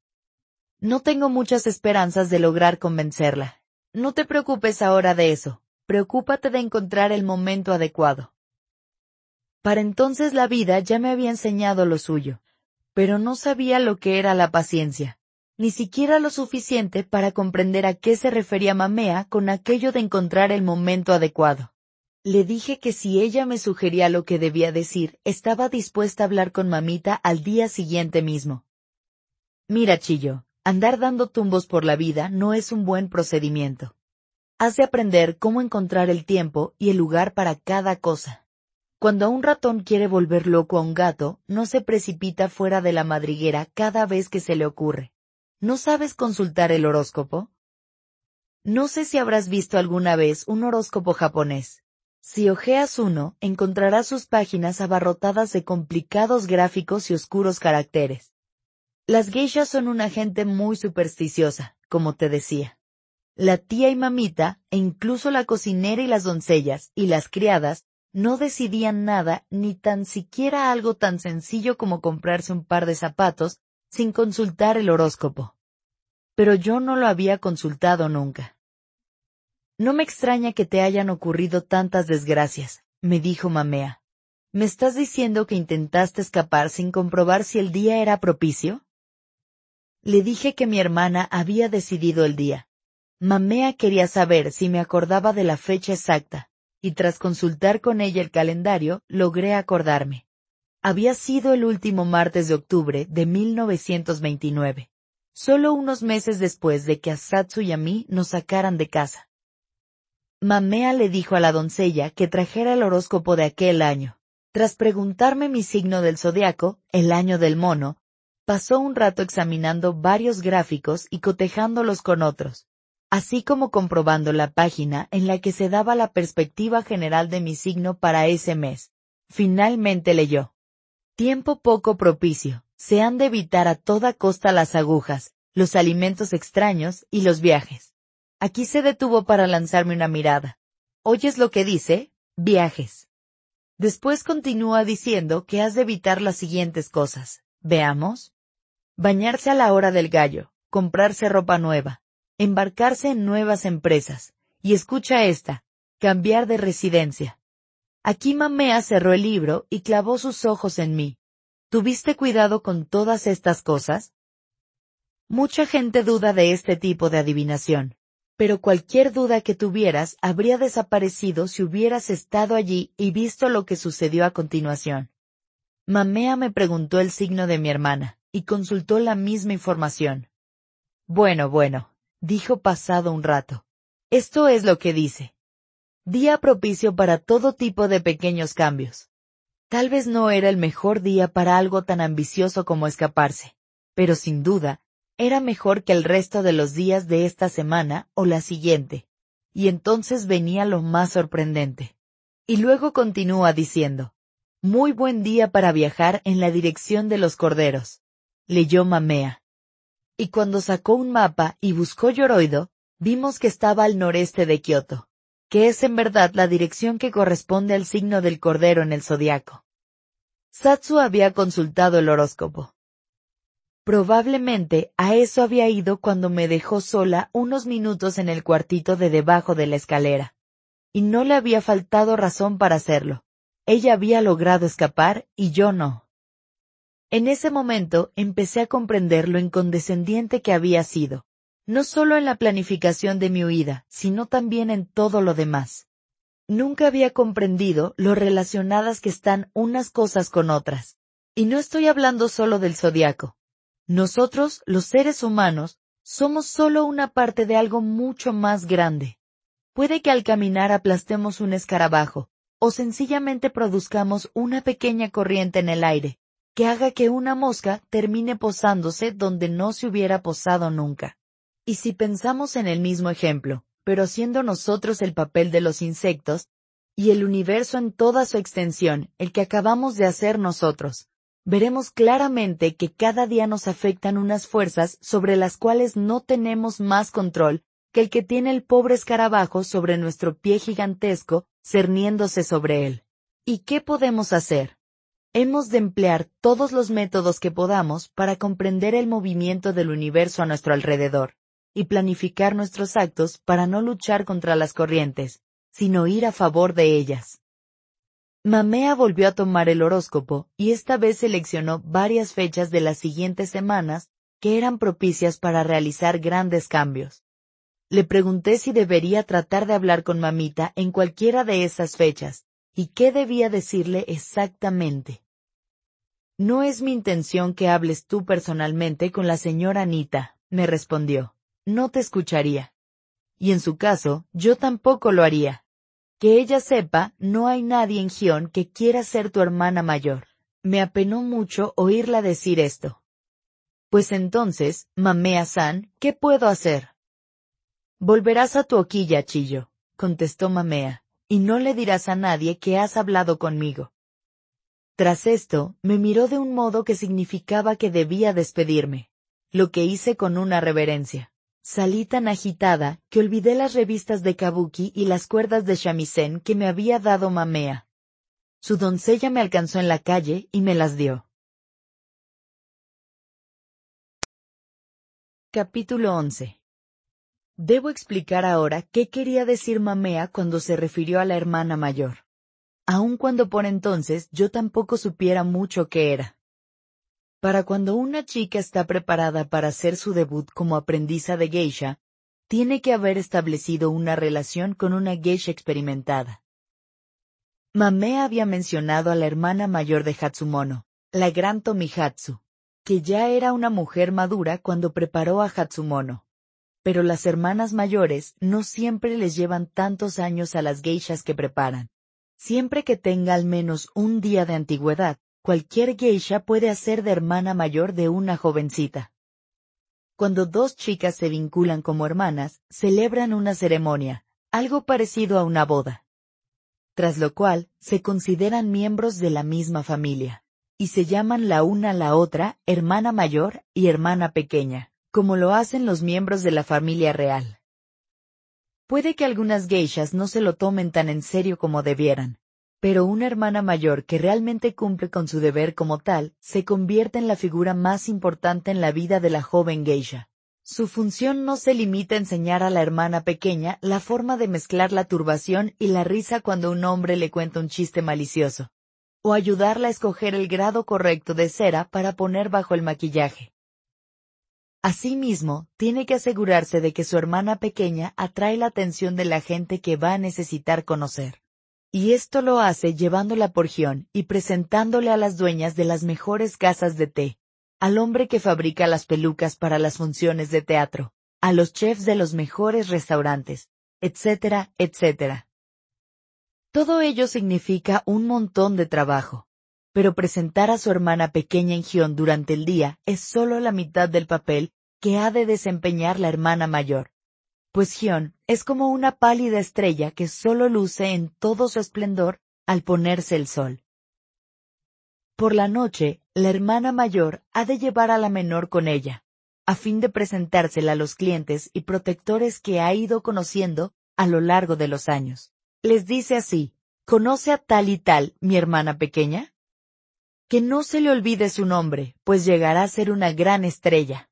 No tengo muchas esperanzas de lograr convencerla. No te preocupes ahora de eso. Preocúpate de encontrar el momento adecuado. Para entonces la vida ya me había enseñado lo suyo, pero no sabía lo que era la paciencia, ni siquiera lo suficiente para comprender a qué se refería Mamea con aquello de encontrar el momento adecuado. Le dije que si ella me sugería lo que debía decir, estaba dispuesta a hablar con mamita al día siguiente mismo. Mira, Chillo, andar dando tumbos por la vida no es un buen procedimiento. Has de aprender cómo encontrar el tiempo y el lugar para cada cosa. Cuando un ratón quiere volver loco a un gato, no se precipita fuera de la madriguera cada vez que se le ocurre. ¿No sabes consultar el horóscopo? No sé si habrás visto alguna vez un horóscopo japonés. Si ojeas uno, encontrarás sus páginas abarrotadas de complicados gráficos y oscuros caracteres. Las geishas son una gente muy supersticiosa, como te decía. La tía y mamita, e incluso la cocinera y las doncellas, y las criadas, no decidían nada, ni tan siquiera algo tan sencillo como comprarse un par de zapatos, sin consultar el horóscopo. Pero yo no lo había consultado nunca. No me extraña que te hayan ocurrido tantas desgracias, me dijo Mamea. ¿Me estás diciendo que intentaste escapar sin comprobar si el día era propicio? Le dije que mi hermana había decidido el día. Mamea quería saber si me acordaba de la fecha exacta, y tras consultar con ella el calendario, logré acordarme. Había sido el último martes de octubre de 1929, solo unos meses después de que a Satsu y a mí nos sacaran de casa. Mamea le dijo a la doncella que trajera el horóscopo de aquel año. Tras preguntarme mi signo del zodiaco, el año del mono, pasó un rato examinando varios gráficos y cotejándolos con otros, así como comprobando la página en la que se daba la perspectiva general de mi signo para ese mes. Finalmente leyó. Tiempo poco propicio. Se han de evitar a toda costa las agujas, los alimentos extraños y los viajes. Aquí se detuvo para lanzarme una mirada. ¿Oyes lo que dice? Viajes. Después continúa diciendo que has de evitar las siguientes cosas. Veamos. Bañarse a la hora del gallo, comprarse ropa nueva, embarcarse en nuevas empresas, y escucha esta, cambiar de residencia. Aquí Mamea cerró el libro y clavó sus ojos en mí. ¿Tuviste cuidado con todas estas cosas? Mucha gente duda de este tipo de adivinación pero cualquier duda que tuvieras habría desaparecido si hubieras estado allí y visto lo que sucedió a continuación. Mamea me preguntó el signo de mi hermana, y consultó la misma información. Bueno, bueno, dijo pasado un rato. Esto es lo que dice. Día propicio para todo tipo de pequeños cambios. Tal vez no era el mejor día para algo tan ambicioso como escaparse, pero sin duda, era mejor que el resto de los días de esta semana o la siguiente. Y entonces venía lo más sorprendente. Y luego continúa diciendo, Muy buen día para viajar en la dirección de los corderos. Leyó Mamea. Y cuando sacó un mapa y buscó Yoroido, vimos que estaba al noreste de Kioto, que es en verdad la dirección que corresponde al signo del cordero en el zodiaco. Satsu había consultado el horóscopo. Probablemente a eso había ido cuando me dejó sola unos minutos en el cuartito de debajo de la escalera. Y no le había faltado razón para hacerlo. Ella había logrado escapar y yo no. En ese momento empecé a comprender lo incondescendiente que había sido, no solo en la planificación de mi huida, sino también en todo lo demás. Nunca había comprendido lo relacionadas que están unas cosas con otras. Y no estoy hablando solo del zodiaco, nosotros, los seres humanos, somos solo una parte de algo mucho más grande. Puede que al caminar aplastemos un escarabajo, o sencillamente produzcamos una pequeña corriente en el aire, que haga que una mosca termine posándose donde no se hubiera posado nunca. Y si pensamos en el mismo ejemplo, pero siendo nosotros el papel de los insectos, y el universo en toda su extensión, el que acabamos de hacer nosotros, veremos claramente que cada día nos afectan unas fuerzas sobre las cuales no tenemos más control que el que tiene el pobre escarabajo sobre nuestro pie gigantesco, cerniéndose sobre él. ¿Y qué podemos hacer? Hemos de emplear todos los métodos que podamos para comprender el movimiento del universo a nuestro alrededor, y planificar nuestros actos para no luchar contra las corrientes, sino ir a favor de ellas. Mamea volvió a tomar el horóscopo y esta vez seleccionó varias fechas de las siguientes semanas que eran propicias para realizar grandes cambios. Le pregunté si debería tratar de hablar con mamita en cualquiera de esas fechas, y qué debía decirle exactamente. No es mi intención que hables tú personalmente con la señora Anita, me respondió. No te escucharía. Y en su caso, yo tampoco lo haría. Que ella sepa, no hay nadie en Gion que quiera ser tu hermana mayor. Me apenó mucho oírla decir esto. Pues entonces, Mamea-san, ¿qué puedo hacer? Volverás a tu hoquilla, Chillo, contestó Mamea, y no le dirás a nadie que has hablado conmigo. Tras esto, me miró de un modo que significaba que debía despedirme, lo que hice con una reverencia. Salí tan agitada que olvidé las revistas de Kabuki y las cuerdas de shamisen que me había dado Mamea. Su doncella me alcanzó en la calle y me las dio. Capítulo 11 Debo explicar ahora qué quería decir Mamea cuando se refirió a la hermana mayor. Aun cuando por entonces yo tampoco supiera mucho qué era. Para cuando una chica está preparada para hacer su debut como aprendiza de geisha, tiene que haber establecido una relación con una geisha experimentada. Mame había mencionado a la hermana mayor de Hatsumono, la gran Tomihatsu, que ya era una mujer madura cuando preparó a Hatsumono. Pero las hermanas mayores no siempre les llevan tantos años a las geishas que preparan. Siempre que tenga al menos un día de antigüedad, cualquier geisha puede hacer de hermana mayor de una jovencita. Cuando dos chicas se vinculan como hermanas, celebran una ceremonia, algo parecido a una boda. Tras lo cual, se consideran miembros de la misma familia, y se llaman la una a la otra hermana mayor y hermana pequeña, como lo hacen los miembros de la familia real. Puede que algunas geishas no se lo tomen tan en serio como debieran, pero una hermana mayor que realmente cumple con su deber como tal, se convierte en la figura más importante en la vida de la joven geisha. Su función no se limita a enseñar a la hermana pequeña la forma de mezclar la turbación y la risa cuando un hombre le cuenta un chiste malicioso, o ayudarla a escoger el grado correcto de cera para poner bajo el maquillaje. Asimismo, tiene que asegurarse de que su hermana pequeña atrae la atención de la gente que va a necesitar conocer. Y esto lo hace llevándola por Gion y presentándole a las dueñas de las mejores casas de té, al hombre que fabrica las pelucas para las funciones de teatro, a los chefs de los mejores restaurantes, etcétera, etcétera. Todo ello significa un montón de trabajo. Pero presentar a su hermana pequeña en Gion durante el día es solo la mitad del papel que ha de desempeñar la hermana mayor pues Gion es como una pálida estrella que solo luce en todo su esplendor al ponerse el sol. por la noche, la hermana mayor ha de llevar a la menor con ella, a fin de presentársela a los clientes y protectores que ha ido conociendo a lo largo de los años. Les dice así, ¿conoce a tal y tal, mi hermana pequeña? Que no se le olvide su nombre, pues llegará a ser una gran estrella.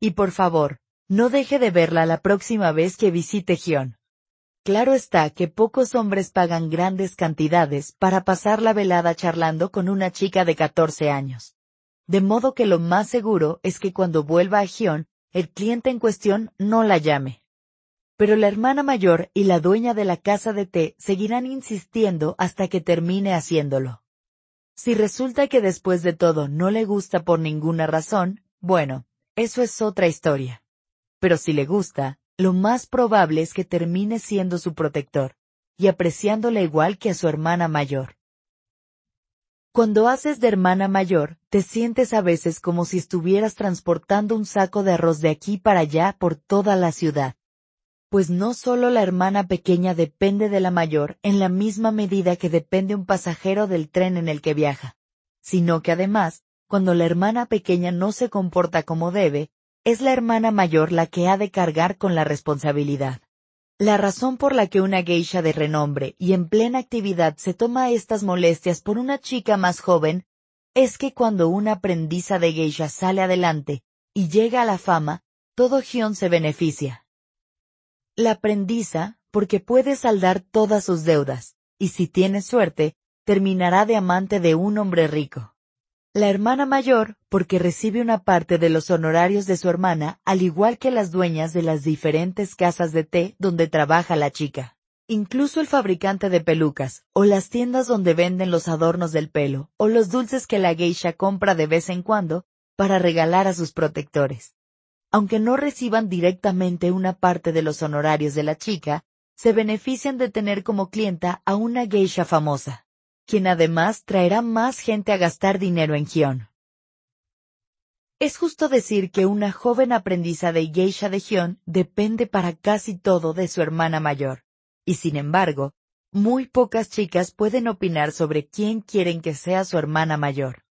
Y por favor, no deje de verla la próxima vez que visite Gion. Claro está que pocos hombres pagan grandes cantidades para pasar la velada charlando con una chica de 14 años. De modo que lo más seguro es que cuando vuelva a Gion, el cliente en cuestión no la llame. Pero la hermana mayor y la dueña de la casa de té seguirán insistiendo hasta que termine haciéndolo. Si resulta que después de todo no le gusta por ninguna razón, bueno, eso es otra historia. Pero si le gusta, lo más probable es que termine siendo su protector, y apreciándola igual que a su hermana mayor. Cuando haces de hermana mayor, te sientes a veces como si estuvieras transportando un saco de arroz de aquí para allá por toda la ciudad. Pues no solo la hermana pequeña depende de la mayor en la misma medida que depende un pasajero del tren en el que viaja, sino que además, cuando la hermana pequeña no se comporta como debe, es la hermana mayor la que ha de cargar con la responsabilidad. La razón por la que una geisha de renombre y en plena actividad se toma estas molestias por una chica más joven, es que cuando una aprendiza de geisha sale adelante y llega a la fama, todo Gion se beneficia. La aprendiza, porque puede saldar todas sus deudas, y si tiene suerte, terminará de amante de un hombre rico. La hermana mayor, porque recibe una parte de los honorarios de su hermana, al igual que las dueñas de las diferentes casas de té donde trabaja la chica. Incluso el fabricante de pelucas, o las tiendas donde venden los adornos del pelo, o los dulces que la geisha compra de vez en cuando, para regalar a sus protectores. Aunque no reciban directamente una parte de los honorarios de la chica, se benefician de tener como clienta a una geisha famosa quien además traerá más gente a gastar dinero en Gion. Es justo decir que una joven aprendiza de geisha de Gion depende para casi todo de su hermana mayor, y sin embargo, muy pocas chicas pueden opinar sobre quién quieren que sea su hermana mayor.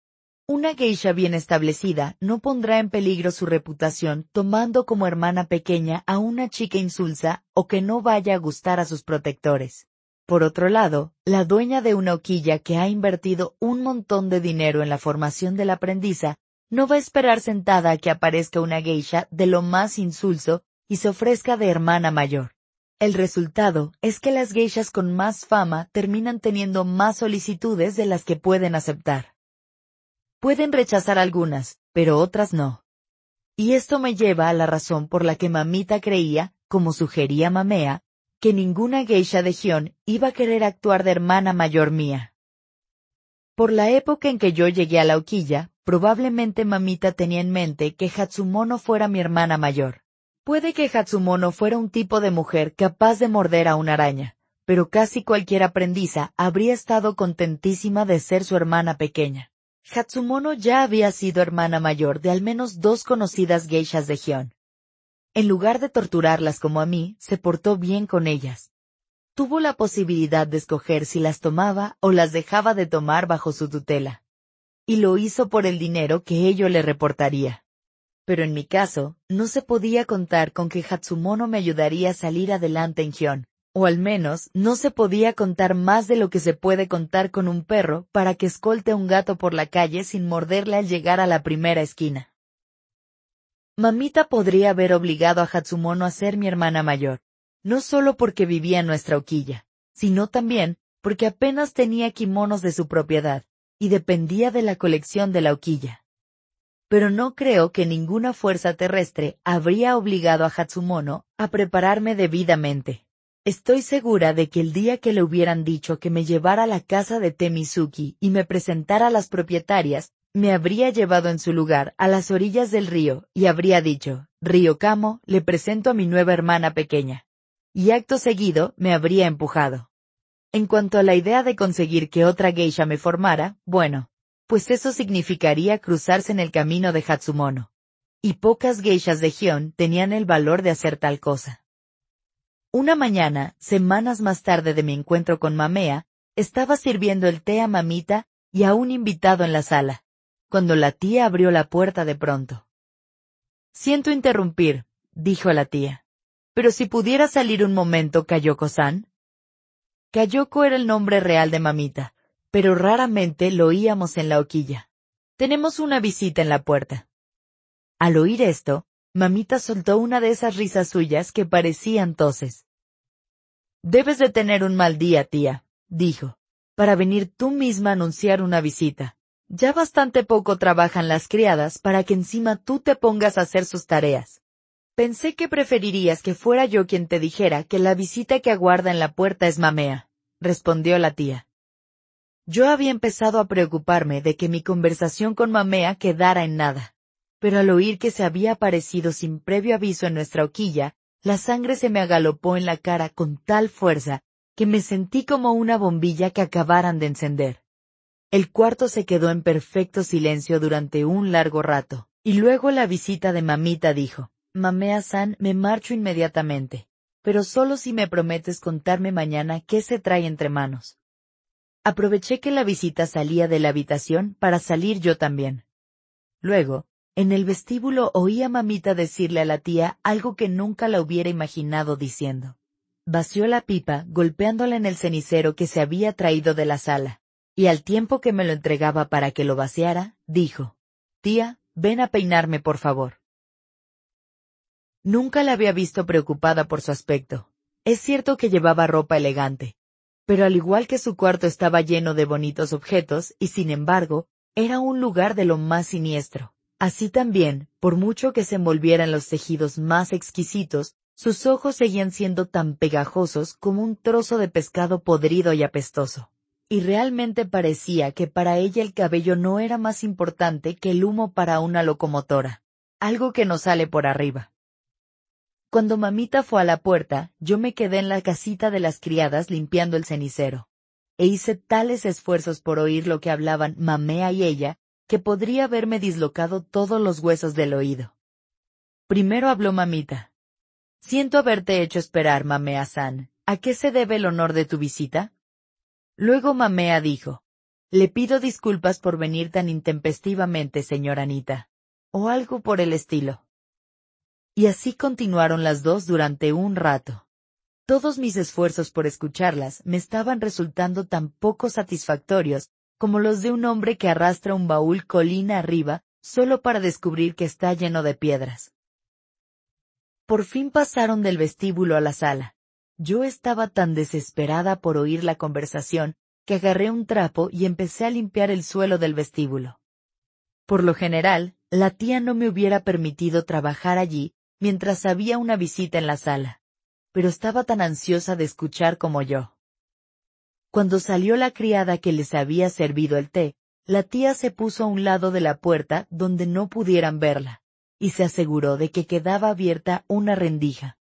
Una geisha bien establecida no pondrá en peligro su reputación tomando como hermana pequeña a una chica insulsa o que no vaya a gustar a sus protectores. Por otro lado, la dueña de una hoquilla que ha invertido un montón de dinero en la formación de la aprendiza, no va a esperar sentada a que aparezca una geisha de lo más insulso y se ofrezca de hermana mayor. El resultado es que las geishas con más fama terminan teniendo más solicitudes de las que pueden aceptar. Pueden rechazar algunas, pero otras no. Y esto me lleva a la razón por la que mamita creía, como sugería Mamea, que ninguna geisha de Gion iba a querer actuar de hermana mayor mía. Por la época en que yo llegué a la hoquilla, probablemente mamita tenía en mente que Hatsumono fuera mi hermana mayor. Puede que Hatsumono fuera un tipo de mujer capaz de morder a una araña, pero casi cualquier aprendiza habría estado contentísima de ser su hermana pequeña. Hatsumono ya había sido hermana mayor de al menos dos conocidas geishas de Gion. En lugar de torturarlas como a mí, se portó bien con ellas. Tuvo la posibilidad de escoger si las tomaba o las dejaba de tomar bajo su tutela. Y lo hizo por el dinero que ello le reportaría. Pero en mi caso, no se podía contar con que Hatsumono me ayudaría a salir adelante en Gion, o al menos no se podía contar más de lo que se puede contar con un perro para que escolte a un gato por la calle sin morderle al llegar a la primera esquina. Mamita podría haber obligado a Hatsumono a ser mi hermana mayor, no solo porque vivía en nuestra hoquilla, sino también porque apenas tenía kimonos de su propiedad, y dependía de la colección de la hoquilla. Pero no creo que ninguna fuerza terrestre habría obligado a Hatsumono a prepararme debidamente. Estoy segura de que el día que le hubieran dicho que me llevara a la casa de Temizuki y me presentara a las propietarias, me habría llevado en su lugar a las orillas del río y habría dicho, Río Camo, le presento a mi nueva hermana pequeña. Y acto seguido me habría empujado. En cuanto a la idea de conseguir que otra geisha me formara, bueno, pues eso significaría cruzarse en el camino de Hatsumono. Y pocas geishas de Gion tenían el valor de hacer tal cosa. Una mañana, semanas más tarde de mi encuentro con Mamea, estaba sirviendo el té a mamita y a un invitado en la sala, cuando la tía abrió la puerta de pronto. Siento interrumpir, dijo la tía. Pero si pudiera salir un momento, Kayoko-san. Kayoko era el nombre real de mamita, pero raramente lo oíamos en la hoquilla. Tenemos una visita en la puerta. Al oír esto, mamita soltó una de esas risas suyas que parecían toses. Debes de tener un mal día, tía, dijo, para venir tú misma a anunciar una visita. Ya bastante poco trabajan las criadas para que encima tú te pongas a hacer sus tareas. Pensé que preferirías que fuera yo quien te dijera que la visita que aguarda en la puerta es mamea, respondió la tía. Yo había empezado a preocuparme de que mi conversación con mamea quedara en nada. Pero al oír que se había aparecido sin previo aviso en nuestra hoquilla, la sangre se me agalopó en la cara con tal fuerza que me sentí como una bombilla que acabaran de encender. El cuarto se quedó en perfecto silencio durante un largo rato, y luego la visita de mamita dijo, Mamea-san, me marcho inmediatamente, pero solo si me prometes contarme mañana qué se trae entre manos. Aproveché que la visita salía de la habitación para salir yo también. Luego, en el vestíbulo oí a mamita decirle a la tía algo que nunca la hubiera imaginado diciendo. Vació la pipa golpeándola en el cenicero que se había traído de la sala, y al tiempo que me lo entregaba para que lo vaciara, dijo, Tía, ven a peinarme por favor. Nunca la había visto preocupada por su aspecto. Es cierto que llevaba ropa elegante. Pero al igual que su cuarto estaba lleno de bonitos objetos, y sin embargo, era un lugar de lo más siniestro. Así también, por mucho que se envolviera en los tejidos más exquisitos, sus ojos seguían siendo tan pegajosos como un trozo de pescado podrido y apestoso. Y realmente parecía que para ella el cabello no era más importante que el humo para una locomotora. Algo que no sale por arriba. Cuando mamita fue a la puerta, yo me quedé en la casita de las criadas limpiando el cenicero. E hice tales esfuerzos por oír lo que hablaban mamea y ella, que podría haberme dislocado todos los huesos del oído. Primero habló mamita. Siento haberte hecho esperar, mamea-san. ¿A qué se debe el honor de tu visita? Luego mamea dijo. Le pido disculpas por venir tan intempestivamente, señora Anita. O algo por el estilo. Y así continuaron las dos durante un rato. Todos mis esfuerzos por escucharlas me estaban resultando tan poco satisfactorios como los de un hombre que arrastra un baúl colina arriba solo para descubrir que está lleno de piedras. Por fin pasaron del vestíbulo a la sala. Yo estaba tan desesperada por oír la conversación que agarré un trapo y empecé a limpiar el suelo del vestíbulo. Por lo general, la tía no me hubiera permitido trabajar allí mientras había una visita en la sala. Pero estaba tan ansiosa de escuchar como yo. Cuando salió la criada que les había servido el té, la tía se puso a un lado de la puerta donde no pudieran verla, y se aseguró de que quedaba abierta una rendija.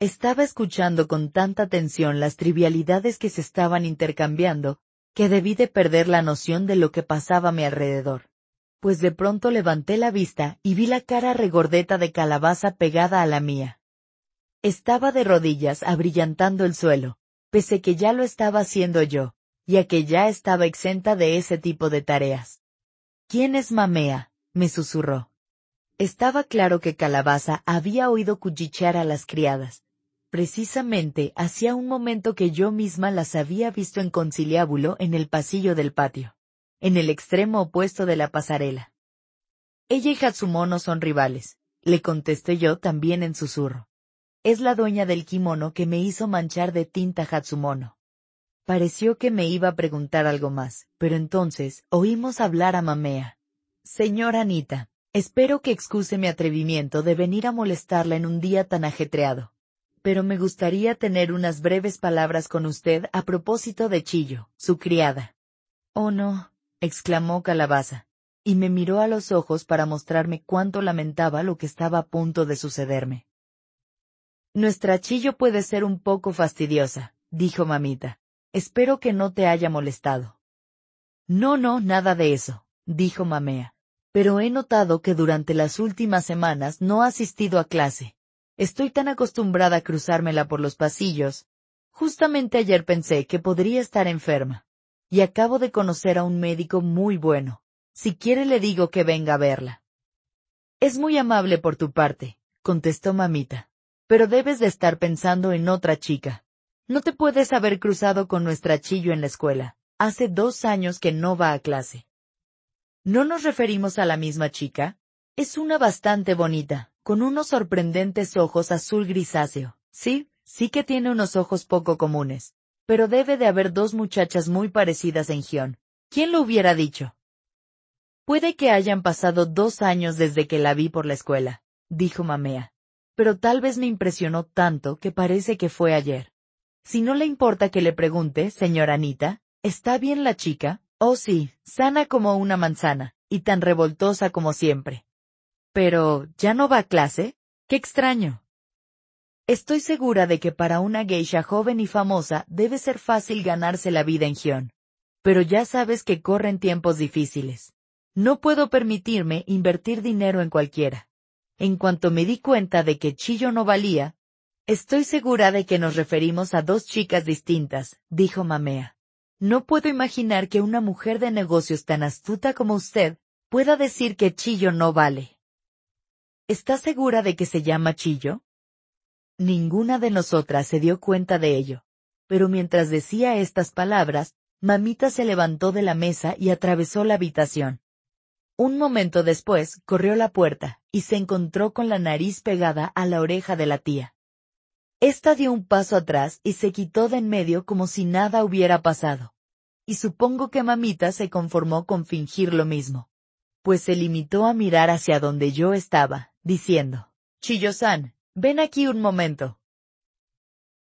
Estaba escuchando con tanta atención las trivialidades que se estaban intercambiando, que debí de perder la noción de lo que pasaba a mi alrededor pues de pronto levanté la vista y vi la cara regordeta de calabaza pegada a la mía. Estaba de rodillas abrillantando el suelo, pese que ya lo estaba haciendo yo, ya que ya estaba exenta de ese tipo de tareas. ¿Quién es Mamea? me susurró. Estaba claro que Calabaza había oído cuchichear a las criadas. Precisamente hacía un momento que yo misma las había visto en conciliábulo en el pasillo del patio en el extremo opuesto de la pasarela. Ella y Hatsumono son rivales, le contesté yo también en susurro. Es la dueña del kimono que me hizo manchar de tinta Hatsumono. Pareció que me iba a preguntar algo más, pero entonces oímos hablar a Mamea. Señora Anita, espero que excuse mi atrevimiento de venir a molestarla en un día tan ajetreado. Pero me gustaría tener unas breves palabras con usted a propósito de Chillo, su criada. Oh no, exclamó Calabaza, y me miró a los ojos para mostrarme cuánto lamentaba lo que estaba a punto de sucederme. Nuestra chillo puede ser un poco fastidiosa, dijo mamita. Espero que no te haya molestado. No, no, nada de eso, dijo mamea. Pero he notado que durante las últimas semanas no ha asistido a clase. Estoy tan acostumbrada a cruzármela por los pasillos. Justamente ayer pensé que podría estar enferma y acabo de conocer a un médico muy bueno. Si quiere le digo que venga a verla. Es muy amable por tu parte, contestó mamita. Pero debes de estar pensando en otra chica. No te puedes haber cruzado con nuestra Chillo en la escuela. Hace dos años que no va a clase. ¿No nos referimos a la misma chica? Es una bastante bonita, con unos sorprendentes ojos azul grisáceo. Sí, sí que tiene unos ojos poco comunes. Pero debe de haber dos muchachas muy parecidas en Gion. ¿Quién lo hubiera dicho? Puede que hayan pasado dos años desde que la vi por la escuela, dijo Mamea. Pero tal vez me impresionó tanto que parece que fue ayer. Si no le importa que le pregunte, señora Anita, ¿está bien la chica? Oh sí, sana como una manzana, y tan revoltosa como siempre. Pero, ¿ya no va a clase? ¡Qué extraño! Estoy segura de que para una geisha joven y famosa debe ser fácil ganarse la vida en Gion. Pero ya sabes que corren tiempos difíciles. No puedo permitirme invertir dinero en cualquiera. En cuanto me di cuenta de que Chillo no valía, Estoy segura de que nos referimos a dos chicas distintas, dijo Mamea. No puedo imaginar que una mujer de negocios tan astuta como usted pueda decir que Chillo no vale. ¿Está segura de que se llama Chillo? Ninguna de nosotras se dio cuenta de ello. Pero mientras decía estas palabras, Mamita se levantó de la mesa y atravesó la habitación. Un momento después corrió la puerta y se encontró con la nariz pegada a la oreja de la tía. Esta dio un paso atrás y se quitó de en medio como si nada hubiera pasado. Y supongo que mamita se conformó con fingir lo mismo. Pues se limitó a mirar hacia donde yo estaba, diciendo, Chillo-san, ven aquí un momento.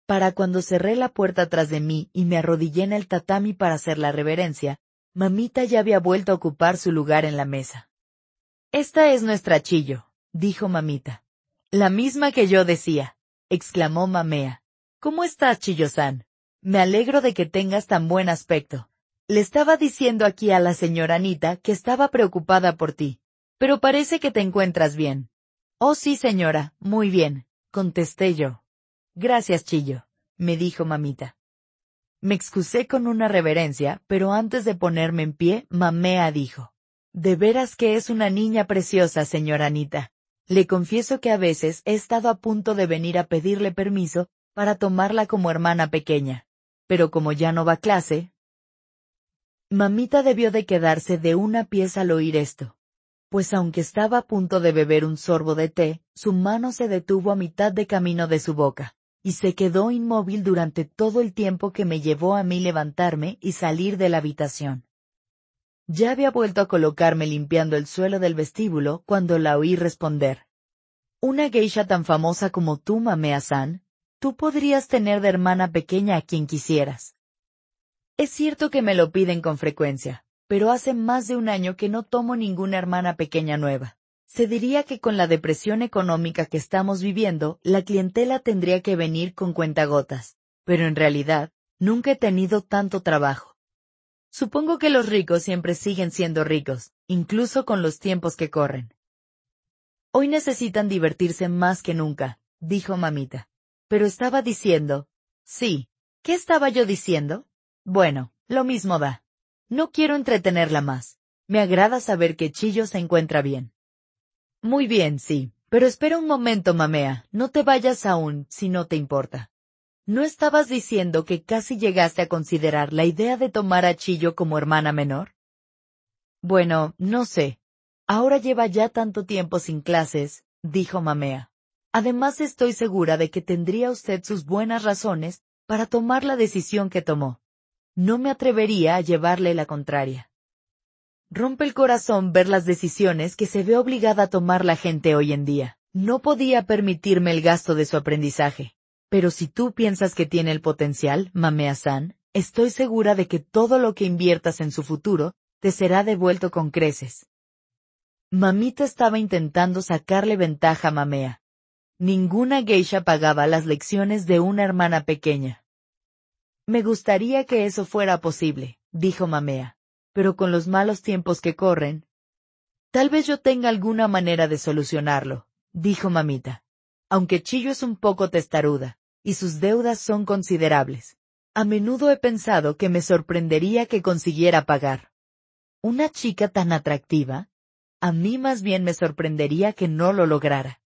Para cuando cerré la puerta tras de mí y me arrodillé en el tatami para hacer la reverencia, mamita ya había vuelto a ocupar su lugar en la mesa. Esta es nuestra Chillo, dijo mamita. La misma que yo decía exclamó Mamea. ¿Cómo estás, Chillosan? Me alegro de que tengas tan buen aspecto. Le estaba diciendo aquí a la señora Anita que estaba preocupada por ti. Pero parece que te encuentras bien. Oh sí, señora, muy bien, contesté yo. Gracias, Chillo, me dijo mamita. Me excusé con una reverencia, pero antes de ponerme en pie, Mamea dijo. De veras que es una niña preciosa, señora Anita. Le confieso que a veces he estado a punto de venir a pedirle permiso para tomarla como hermana pequeña. Pero como ya no va clase... Mamita debió de quedarse de una pieza al oír esto. Pues aunque estaba a punto de beber un sorbo de té, su mano se detuvo a mitad de camino de su boca, y se quedó inmóvil durante todo el tiempo que me llevó a mí levantarme y salir de la habitación. Ya había vuelto a colocarme limpiando el suelo del vestíbulo cuando la oí responder. Una geisha tan famosa como tú, Mamea-san, tú podrías tener de hermana pequeña a quien quisieras. Es cierto que me lo piden con frecuencia, pero hace más de un año que no tomo ninguna hermana pequeña nueva. Se diría que con la depresión económica que estamos viviendo, la clientela tendría que venir con cuentagotas, pero en realidad, nunca he tenido tanto trabajo. Supongo que los ricos siempre siguen siendo ricos, incluso con los tiempos que corren. Hoy necesitan divertirse más que nunca, dijo mamita. Pero estaba diciendo, sí, ¿qué estaba yo diciendo? Bueno, lo mismo da. No quiero entretenerla más. Me agrada saber que Chillo se encuentra bien. Muy bien, sí, pero espera un momento, mamea, no te vayas aún, si no te importa. ¿No estabas diciendo que casi llegaste a considerar la idea de tomar a Chillo como hermana menor? Bueno, no sé. Ahora lleva ya tanto tiempo sin clases, dijo Mamea. Además estoy segura de que tendría usted sus buenas razones para tomar la decisión que tomó. No me atrevería a llevarle la contraria. Rompe el corazón ver las decisiones que se ve obligada a tomar la gente hoy en día. No podía permitirme el gasto de su aprendizaje. Pero si tú piensas que tiene el potencial, Mamea-san, estoy segura de que todo lo que inviertas en su futuro, te será devuelto con creces. Mamita estaba intentando sacarle ventaja a Mamea. Ninguna geisha pagaba las lecciones de una hermana pequeña. Me gustaría que eso fuera posible, dijo Mamea. Pero con los malos tiempos que corren. Tal vez yo tenga alguna manera de solucionarlo, dijo Mamita. Aunque Chillo es un poco testaruda y sus deudas son considerables. A menudo he pensado que me sorprendería que consiguiera pagar. Una chica tan atractiva, a mí más bien me sorprendería que no lo lograra.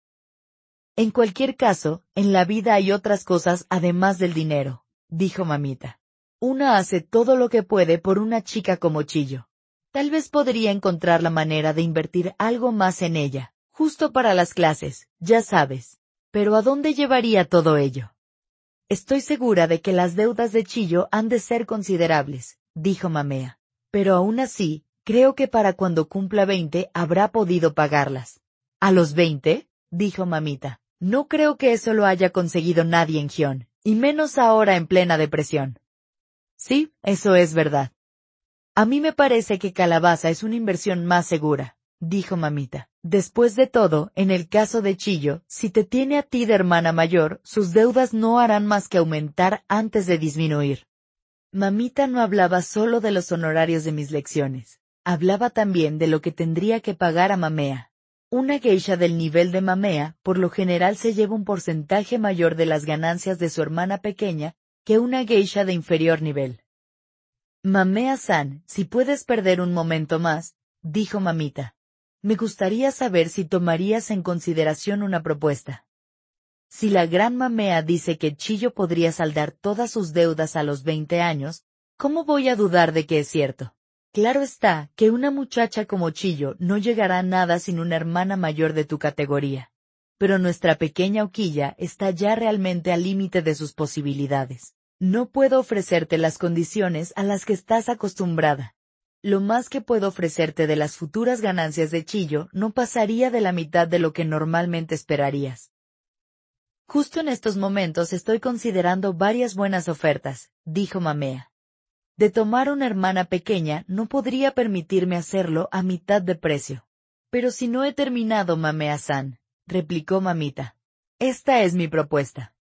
En cualquier caso, en la vida hay otras cosas además del dinero, dijo mamita. Una hace todo lo que puede por una chica como Chillo. Tal vez podría encontrar la manera de invertir algo más en ella, justo para las clases, ya sabes. Pero ¿a dónde llevaría todo ello? Estoy segura de que las deudas de Chillo han de ser considerables, dijo Mamea. Pero aún así, creo que para cuando cumpla veinte habrá podido pagarlas. ¿A los veinte? dijo Mamita. No creo que eso lo haya conseguido nadie en Gion, y menos ahora en plena depresión. Sí, eso es verdad. A mí me parece que Calabaza es una inversión más segura, dijo Mamita. Después de todo, en el caso de Chillo, si te tiene a ti de hermana mayor, sus deudas no harán más que aumentar antes de disminuir. Mamita no hablaba solo de los honorarios de mis lecciones, hablaba también de lo que tendría que pagar a Mamea. Una geisha del nivel de Mamea, por lo general se lleva un porcentaje mayor de las ganancias de su hermana pequeña que una geisha de inferior nivel. Mamea-san, si puedes perder un momento más, dijo Mamita. Me gustaría saber si tomarías en consideración una propuesta. Si la gran mamea dice que Chillo podría saldar todas sus deudas a los 20 años, ¿cómo voy a dudar de que es cierto? Claro está que una muchacha como Chillo no llegará a nada sin una hermana mayor de tu categoría. Pero nuestra pequeña Oquilla está ya realmente al límite de sus posibilidades. No puedo ofrecerte las condiciones a las que estás acostumbrada lo más que puedo ofrecerte de las futuras ganancias de Chillo no pasaría de la mitad de lo que normalmente esperarías. Justo en estos momentos estoy considerando varias buenas ofertas, dijo Mamea. De tomar una hermana pequeña no podría permitirme hacerlo a mitad de precio. Pero si no he terminado, Mamea-san, replicó Mamita. Esta es mi propuesta.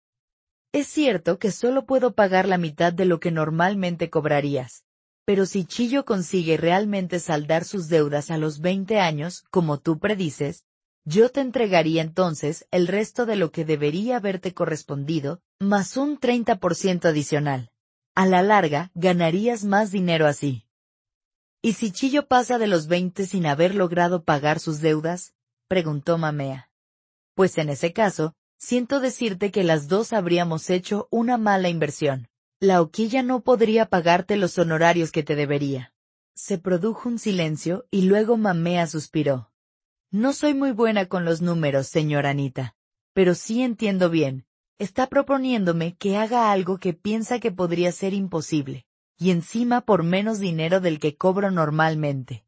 Es cierto que solo puedo pagar la mitad de lo que normalmente cobrarías, pero si Chillo consigue realmente saldar sus deudas a los 20 años, como tú predices, yo te entregaría entonces el resto de lo que debería haberte correspondido, más un 30% adicional. A la larga, ganarías más dinero así. ¿Y si Chillo pasa de los 20 sin haber logrado pagar sus deudas? preguntó Mamea. Pues en ese caso, siento decirte que las dos habríamos hecho una mala inversión. La Oquilla no podría pagarte los honorarios que te debería. Se produjo un silencio y luego Mamea suspiró. No soy muy buena con los números, señora Anita. Pero sí entiendo bien. Está proponiéndome que haga algo que piensa que podría ser imposible. Y encima por menos dinero del que cobro normalmente.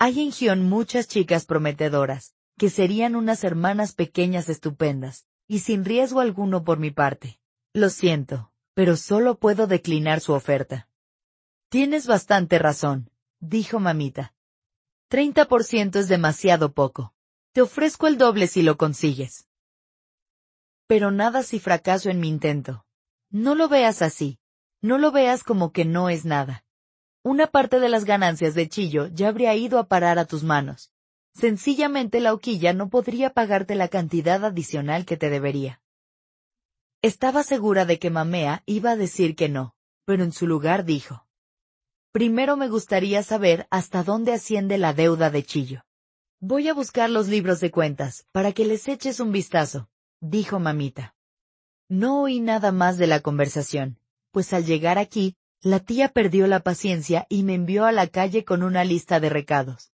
Hay en Gion muchas chicas prometedoras, que serían unas hermanas pequeñas estupendas, y sin riesgo alguno por mi parte. Lo siento, pero solo puedo declinar su oferta. Tienes bastante razón, dijo mamita. Treinta por ciento es demasiado poco. Te ofrezco el doble si lo consigues. Pero nada si fracaso en mi intento. No lo veas así. No lo veas como que no es nada. Una parte de las ganancias de Chillo ya habría ido a parar a tus manos. Sencillamente la hoquilla no podría pagarte la cantidad adicional que te debería. Estaba segura de que Mamea iba a decir que no, pero en su lugar dijo. Primero me gustaría saber hasta dónde asciende la deuda de Chillo. Voy a buscar los libros de cuentas, para que les eches un vistazo, dijo mamita. No oí nada más de la conversación, pues al llegar aquí, la tía perdió la paciencia y me envió a la calle con una lista de recados.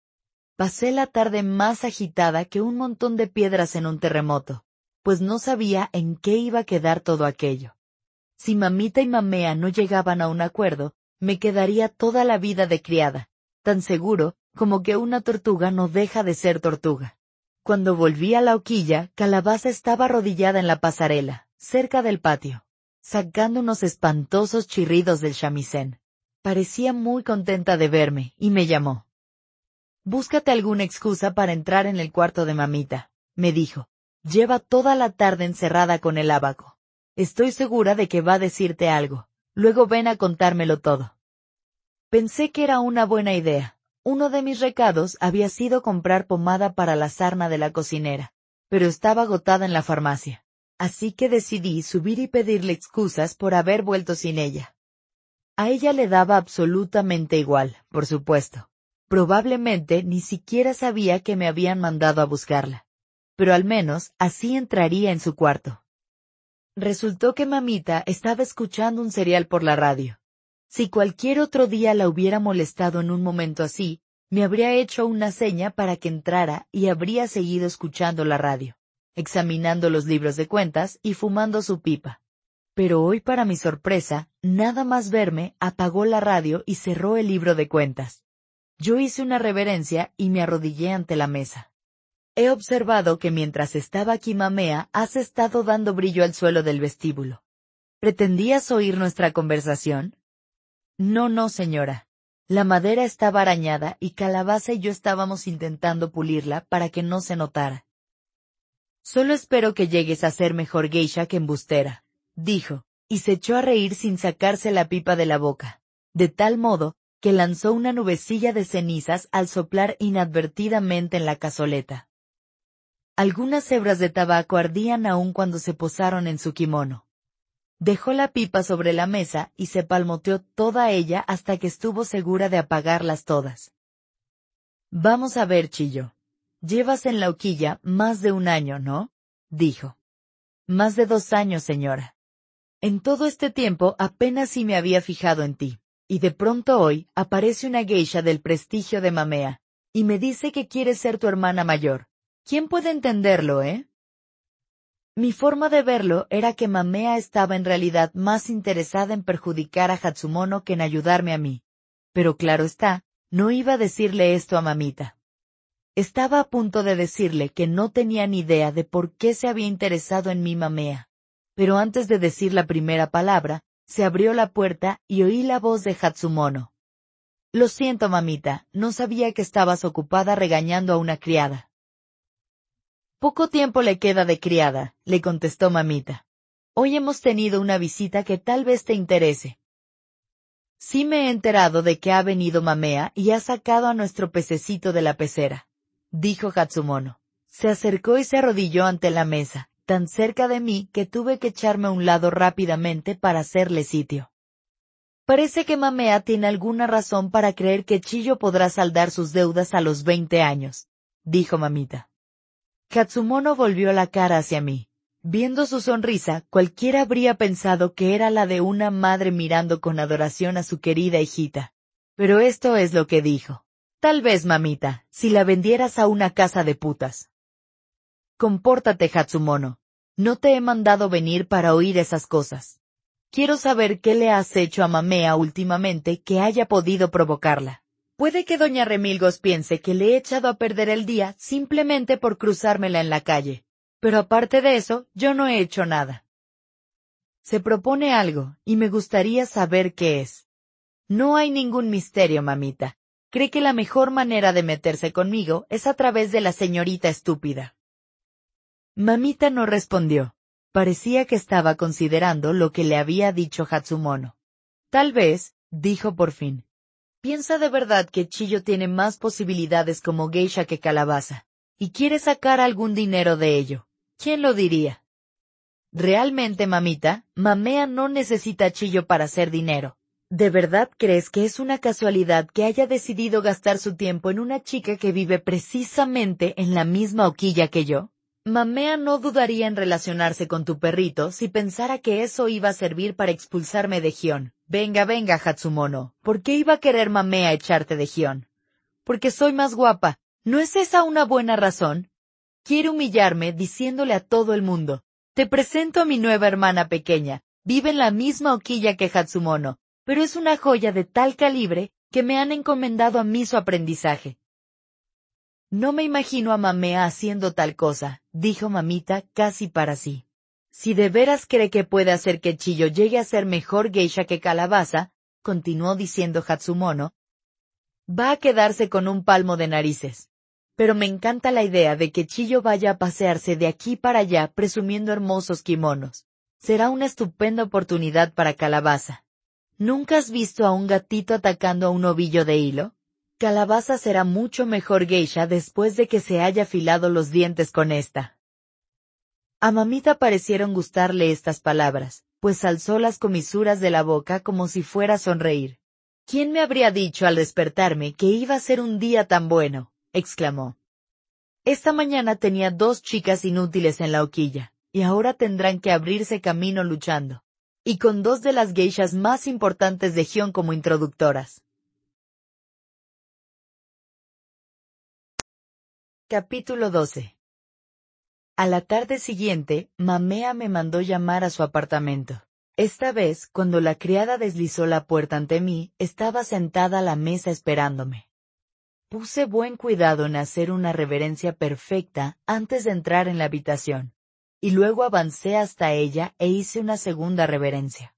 Pasé la tarde más agitada que un montón de piedras en un terremoto pues no sabía en qué iba a quedar todo aquello. Si mamita y mamea no llegaban a un acuerdo, me quedaría toda la vida de criada, tan seguro como que una tortuga no deja de ser tortuga. Cuando volví a la hoquilla, Calabaza estaba arrodillada en la pasarela, cerca del patio, sacando unos espantosos chirridos del chamisén. Parecía muy contenta de verme, y me llamó. Búscate alguna excusa para entrar en el cuarto de mamita, me dijo. Lleva toda la tarde encerrada con el abaco. Estoy segura de que va a decirte algo. Luego ven a contármelo todo. Pensé que era una buena idea. Uno de mis recados había sido comprar pomada para la sarna de la cocinera, pero estaba agotada en la farmacia. así que decidí subir y pedirle excusas por haber vuelto sin ella. A ella le daba absolutamente igual, por supuesto. Probablemente ni siquiera sabía que me habían mandado a buscarla. Pero al menos así entraría en su cuarto. Resultó que mamita estaba escuchando un serial por la radio. Si cualquier otro día la hubiera molestado en un momento así, me habría hecho una seña para que entrara y habría seguido escuchando la radio, examinando los libros de cuentas y fumando su pipa. Pero hoy para mi sorpresa, nada más verme, apagó la radio y cerró el libro de cuentas. Yo hice una reverencia y me arrodillé ante la mesa. He observado que mientras estaba aquí mamea has estado dando brillo al suelo del vestíbulo. ¿Pretendías oír nuestra conversación? No, no, señora. La madera estaba arañada y Calabaza y yo estábamos intentando pulirla para que no se notara. Solo espero que llegues a ser mejor geisha que embustera, dijo, y se echó a reír sin sacarse la pipa de la boca, de tal modo, que lanzó una nubecilla de cenizas al soplar inadvertidamente en la cazoleta. Algunas hebras de tabaco ardían aún cuando se posaron en su kimono. Dejó la pipa sobre la mesa y se palmoteó toda ella hasta que estuvo segura de apagarlas todas. Vamos a ver, Chillo. Llevas en la hoquilla más de un año, ¿no? dijo. Más de dos años, señora. En todo este tiempo apenas si me había fijado en ti, y de pronto hoy aparece una geisha del prestigio de Mamea, y me dice que quiere ser tu hermana mayor. ¿Quién puede entenderlo, eh? Mi forma de verlo era que Mamea estaba en realidad más interesada en perjudicar a Hatsumono que en ayudarme a mí. Pero claro está, no iba a decirle esto a mamita. Estaba a punto de decirle que no tenía ni idea de por qué se había interesado en mi Mamea pero antes de decir la primera palabra, se abrió la puerta y oí la voz de Hatsumono. Lo siento, mamita, no sabía que estabas ocupada regañando a una criada. Poco tiempo le queda de criada, le contestó mamita. Hoy hemos tenido una visita que tal vez te interese. Sí me he enterado de que ha venido Mamea y ha sacado a nuestro pececito de la pecera, dijo Hatsumono. Se acercó y se arrodilló ante la mesa tan cerca de mí que tuve que echarme a un lado rápidamente para hacerle sitio. Parece que Mamea tiene alguna razón para creer que Chillo podrá saldar sus deudas a los veinte años, dijo mamita. Katsumono volvió la cara hacia mí. Viendo su sonrisa, cualquiera habría pensado que era la de una madre mirando con adoración a su querida hijita. Pero esto es lo que dijo. Tal vez, mamita, si la vendieras a una casa de putas. Compórtate, Hatsumono. No te he mandado venir para oír esas cosas. Quiero saber qué le has hecho a Mamea últimamente que haya podido provocarla. Puede que doña Remilgos piense que le he echado a perder el día simplemente por cruzármela en la calle. Pero aparte de eso, yo no he hecho nada. Se propone algo, y me gustaría saber qué es. No hay ningún misterio, mamita. Cree que la mejor manera de meterse conmigo es a través de la señorita estúpida. Mamita no respondió. Parecía que estaba considerando lo que le había dicho Hatsumono. Tal vez, dijo por fin. Piensa de verdad que Chillo tiene más posibilidades como geisha que calabaza, y quiere sacar algún dinero de ello. ¿Quién lo diría? Realmente, mamita, Mamea no necesita Chillo para hacer dinero. ¿De verdad crees que es una casualidad que haya decidido gastar su tiempo en una chica que vive precisamente en la misma hoquilla que yo? Mamea no dudaría en relacionarse con tu perrito si pensara que eso iba a servir para expulsarme de Gion. Venga, venga, Hatsumono. ¿Por qué iba a querer Mamea echarte de Gion? Porque soy más guapa. ¿No es esa una buena razón? Quiere humillarme diciéndole a todo el mundo. Te presento a mi nueva hermana pequeña. Vive en la misma hoquilla que Hatsumono, pero es una joya de tal calibre que me han encomendado a mí su aprendizaje. No me imagino a Mamea haciendo tal cosa, dijo mamita casi para sí. Si de veras cree que puede hacer que Chillo llegue a ser mejor geisha que calabaza, continuó diciendo Hatsumono, va a quedarse con un palmo de narices. Pero me encanta la idea de que Chillo vaya a pasearse de aquí para allá presumiendo hermosos kimonos. Será una estupenda oportunidad para calabaza. ¿Nunca has visto a un gatito atacando a un ovillo de hilo? Calabaza será mucho mejor geisha después de que se haya afilado los dientes con esta. A mamita parecieron gustarle estas palabras, pues alzó las comisuras de la boca como si fuera a sonreír. ¿Quién me habría dicho al despertarme que iba a ser un día tan bueno? exclamó. Esta mañana tenía dos chicas inútiles en la hoquilla, y ahora tendrán que abrirse camino luchando. Y con dos de las geishas más importantes de Gion como introductoras. Capítulo 12 A la tarde siguiente, Mamea me mandó llamar a su apartamento. Esta vez, cuando la criada deslizó la puerta ante mí, estaba sentada a la mesa esperándome. Puse buen cuidado en hacer una reverencia perfecta antes de entrar en la habitación, y luego avancé hasta ella e hice una segunda reverencia.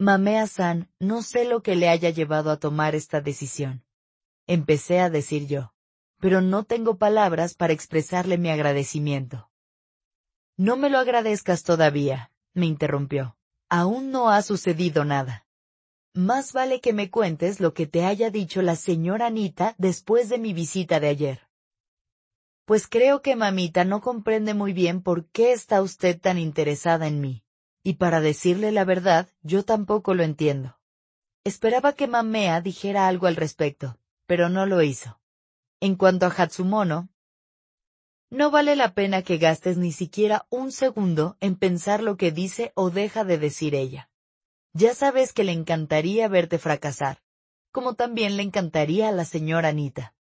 Mamea-san, no sé lo que le haya llevado a tomar esta decisión. Empecé a decir yo pero no tengo palabras para expresarle mi agradecimiento. No me lo agradezcas todavía, me interrumpió. Aún no ha sucedido nada. Más vale que me cuentes lo que te haya dicho la señora Anita después de mi visita de ayer. Pues creo que mamita no comprende muy bien por qué está usted tan interesada en mí. Y para decirle la verdad, yo tampoco lo entiendo. Esperaba que Mamea dijera algo al respecto, pero no lo hizo. En cuanto a Hatsumono, no vale la pena que gastes ni siquiera un segundo en pensar lo que dice o deja de decir ella. Ya sabes que le encantaría verte fracasar, como también le encantaría a la señora Anita.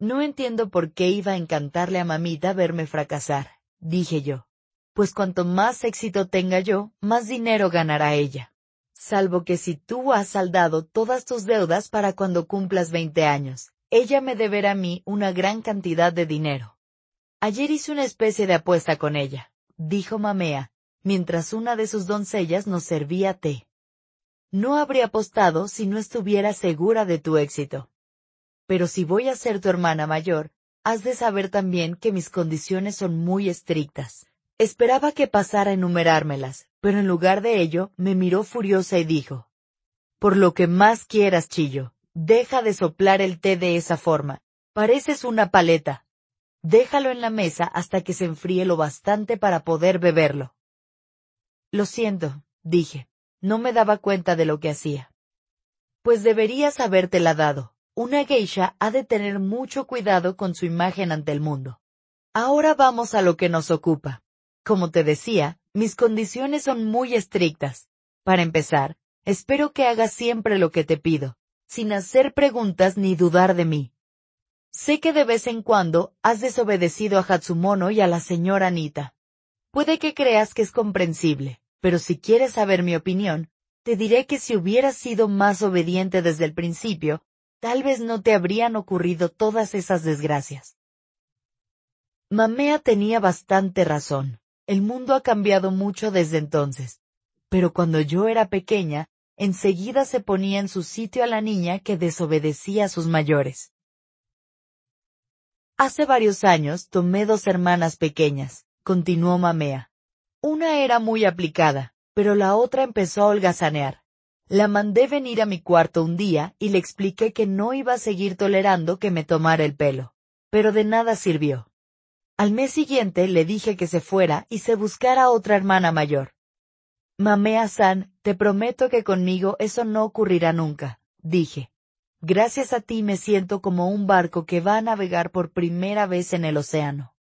No entiendo por qué iba a encantarle a mamita verme fracasar, dije yo. Pues cuanto más éxito tenga yo, más dinero ganará ella. Salvo que si tú has saldado todas tus deudas para cuando cumplas veinte años, ella me deberá a mí una gran cantidad de dinero. Ayer hice una especie de apuesta con ella, dijo Mamea, mientras una de sus doncellas nos servía té. No habría apostado si no estuviera segura de tu éxito. Pero si voy a ser tu hermana mayor, has de saber también que mis condiciones son muy estrictas. Esperaba que pasara a enumerármelas, pero en lugar de ello, me miró furiosa y dijo, Por lo que más quieras, Chillo, Deja de soplar el té de esa forma. Pareces una paleta. Déjalo en la mesa hasta que se enfríe lo bastante para poder beberlo. Lo siento, dije. No me daba cuenta de lo que hacía. Pues deberías habértela dado. Una geisha ha de tener mucho cuidado con su imagen ante el mundo. Ahora vamos a lo que nos ocupa. Como te decía, mis condiciones son muy estrictas. Para empezar, espero que hagas siempre lo que te pido sin hacer preguntas ni dudar de mí. Sé que de vez en cuando has desobedecido a Hatsumono y a la señora Anita. Puede que creas que es comprensible, pero si quieres saber mi opinión, te diré que si hubieras sido más obediente desde el principio, tal vez no te habrían ocurrido todas esas desgracias. Mamea tenía bastante razón. El mundo ha cambiado mucho desde entonces. Pero cuando yo era pequeña, enseguida se ponía en su sitio a la niña que desobedecía a sus mayores. Hace varios años tomé dos hermanas pequeñas, continuó Mamea. Una era muy aplicada, pero la otra empezó a holgazanear. La mandé venir a mi cuarto un día y le expliqué que no iba a seguir tolerando que me tomara el pelo. Pero de nada sirvió. Al mes siguiente le dije que se fuera y se buscara otra hermana mayor. Mamea-san, te prometo que conmigo eso no ocurrirá nunca, dije. Gracias a ti me siento como un barco que va a navegar por primera vez en el océano.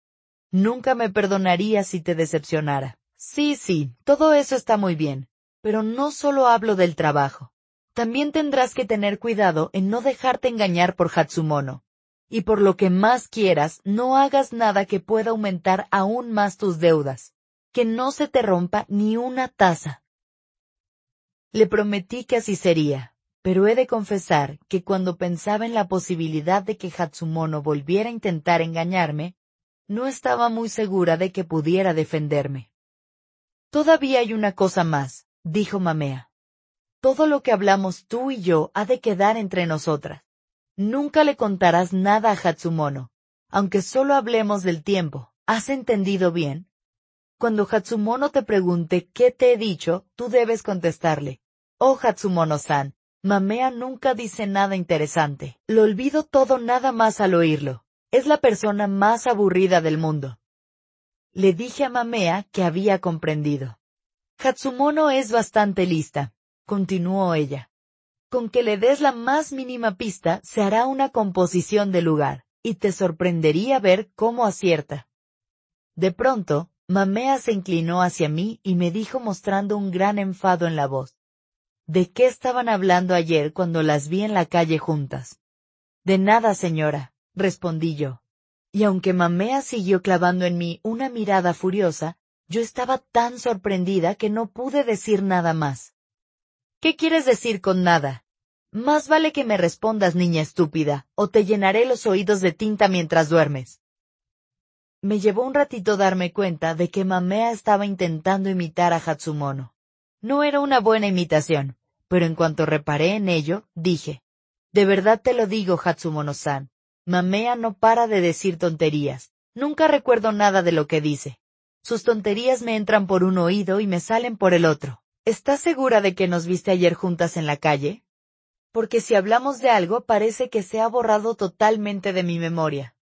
Nunca me perdonaría si te decepcionara. Sí, sí, todo eso está muy bien, pero no solo hablo del trabajo. También tendrás que tener cuidado en no dejarte engañar por Hatsumono. Y por lo que más quieras, no hagas nada que pueda aumentar aún más tus deudas que no se te rompa ni una taza. Le prometí que así sería, pero he de confesar que cuando pensaba en la posibilidad de que Hatsumono volviera a intentar engañarme, no estaba muy segura de que pudiera defenderme. Todavía hay una cosa más, dijo Mamea. Todo lo que hablamos tú y yo ha de quedar entre nosotras. Nunca le contarás nada a Hatsumono, aunque solo hablemos del tiempo. ¿Has entendido bien? Cuando Hatsumono te pregunte qué te he dicho, tú debes contestarle. Oh Hatsumono-san, Mamea nunca dice nada interesante. Lo olvido todo nada más al oírlo. Es la persona más aburrida del mundo. Le dije a Mamea que había comprendido. Hatsumono es bastante lista, continuó ella. Con que le des la más mínima pista se hará una composición de lugar, y te sorprendería ver cómo acierta. De pronto, Mamea se inclinó hacia mí y me dijo mostrando un gran enfado en la voz. ¿De qué estaban hablando ayer cuando las vi en la calle juntas? De nada, señora, respondí yo. Y aunque Mamea siguió clavando en mí una mirada furiosa, yo estaba tan sorprendida que no pude decir nada más. ¿Qué quieres decir con nada? Más vale que me respondas, niña estúpida, o te llenaré los oídos de tinta mientras duermes. Me llevó un ratito darme cuenta de que Mamea estaba intentando imitar a Hatsumono. No era una buena imitación, pero en cuanto reparé en ello, dije, de verdad te lo digo, Hatsumono-san, Mamea no para de decir tonterías, nunca recuerdo nada de lo que dice. Sus tonterías me entran por un oído y me salen por el otro. ¿Estás segura de que nos viste ayer juntas en la calle? Porque si hablamos de algo parece que se ha borrado totalmente de mi memoria.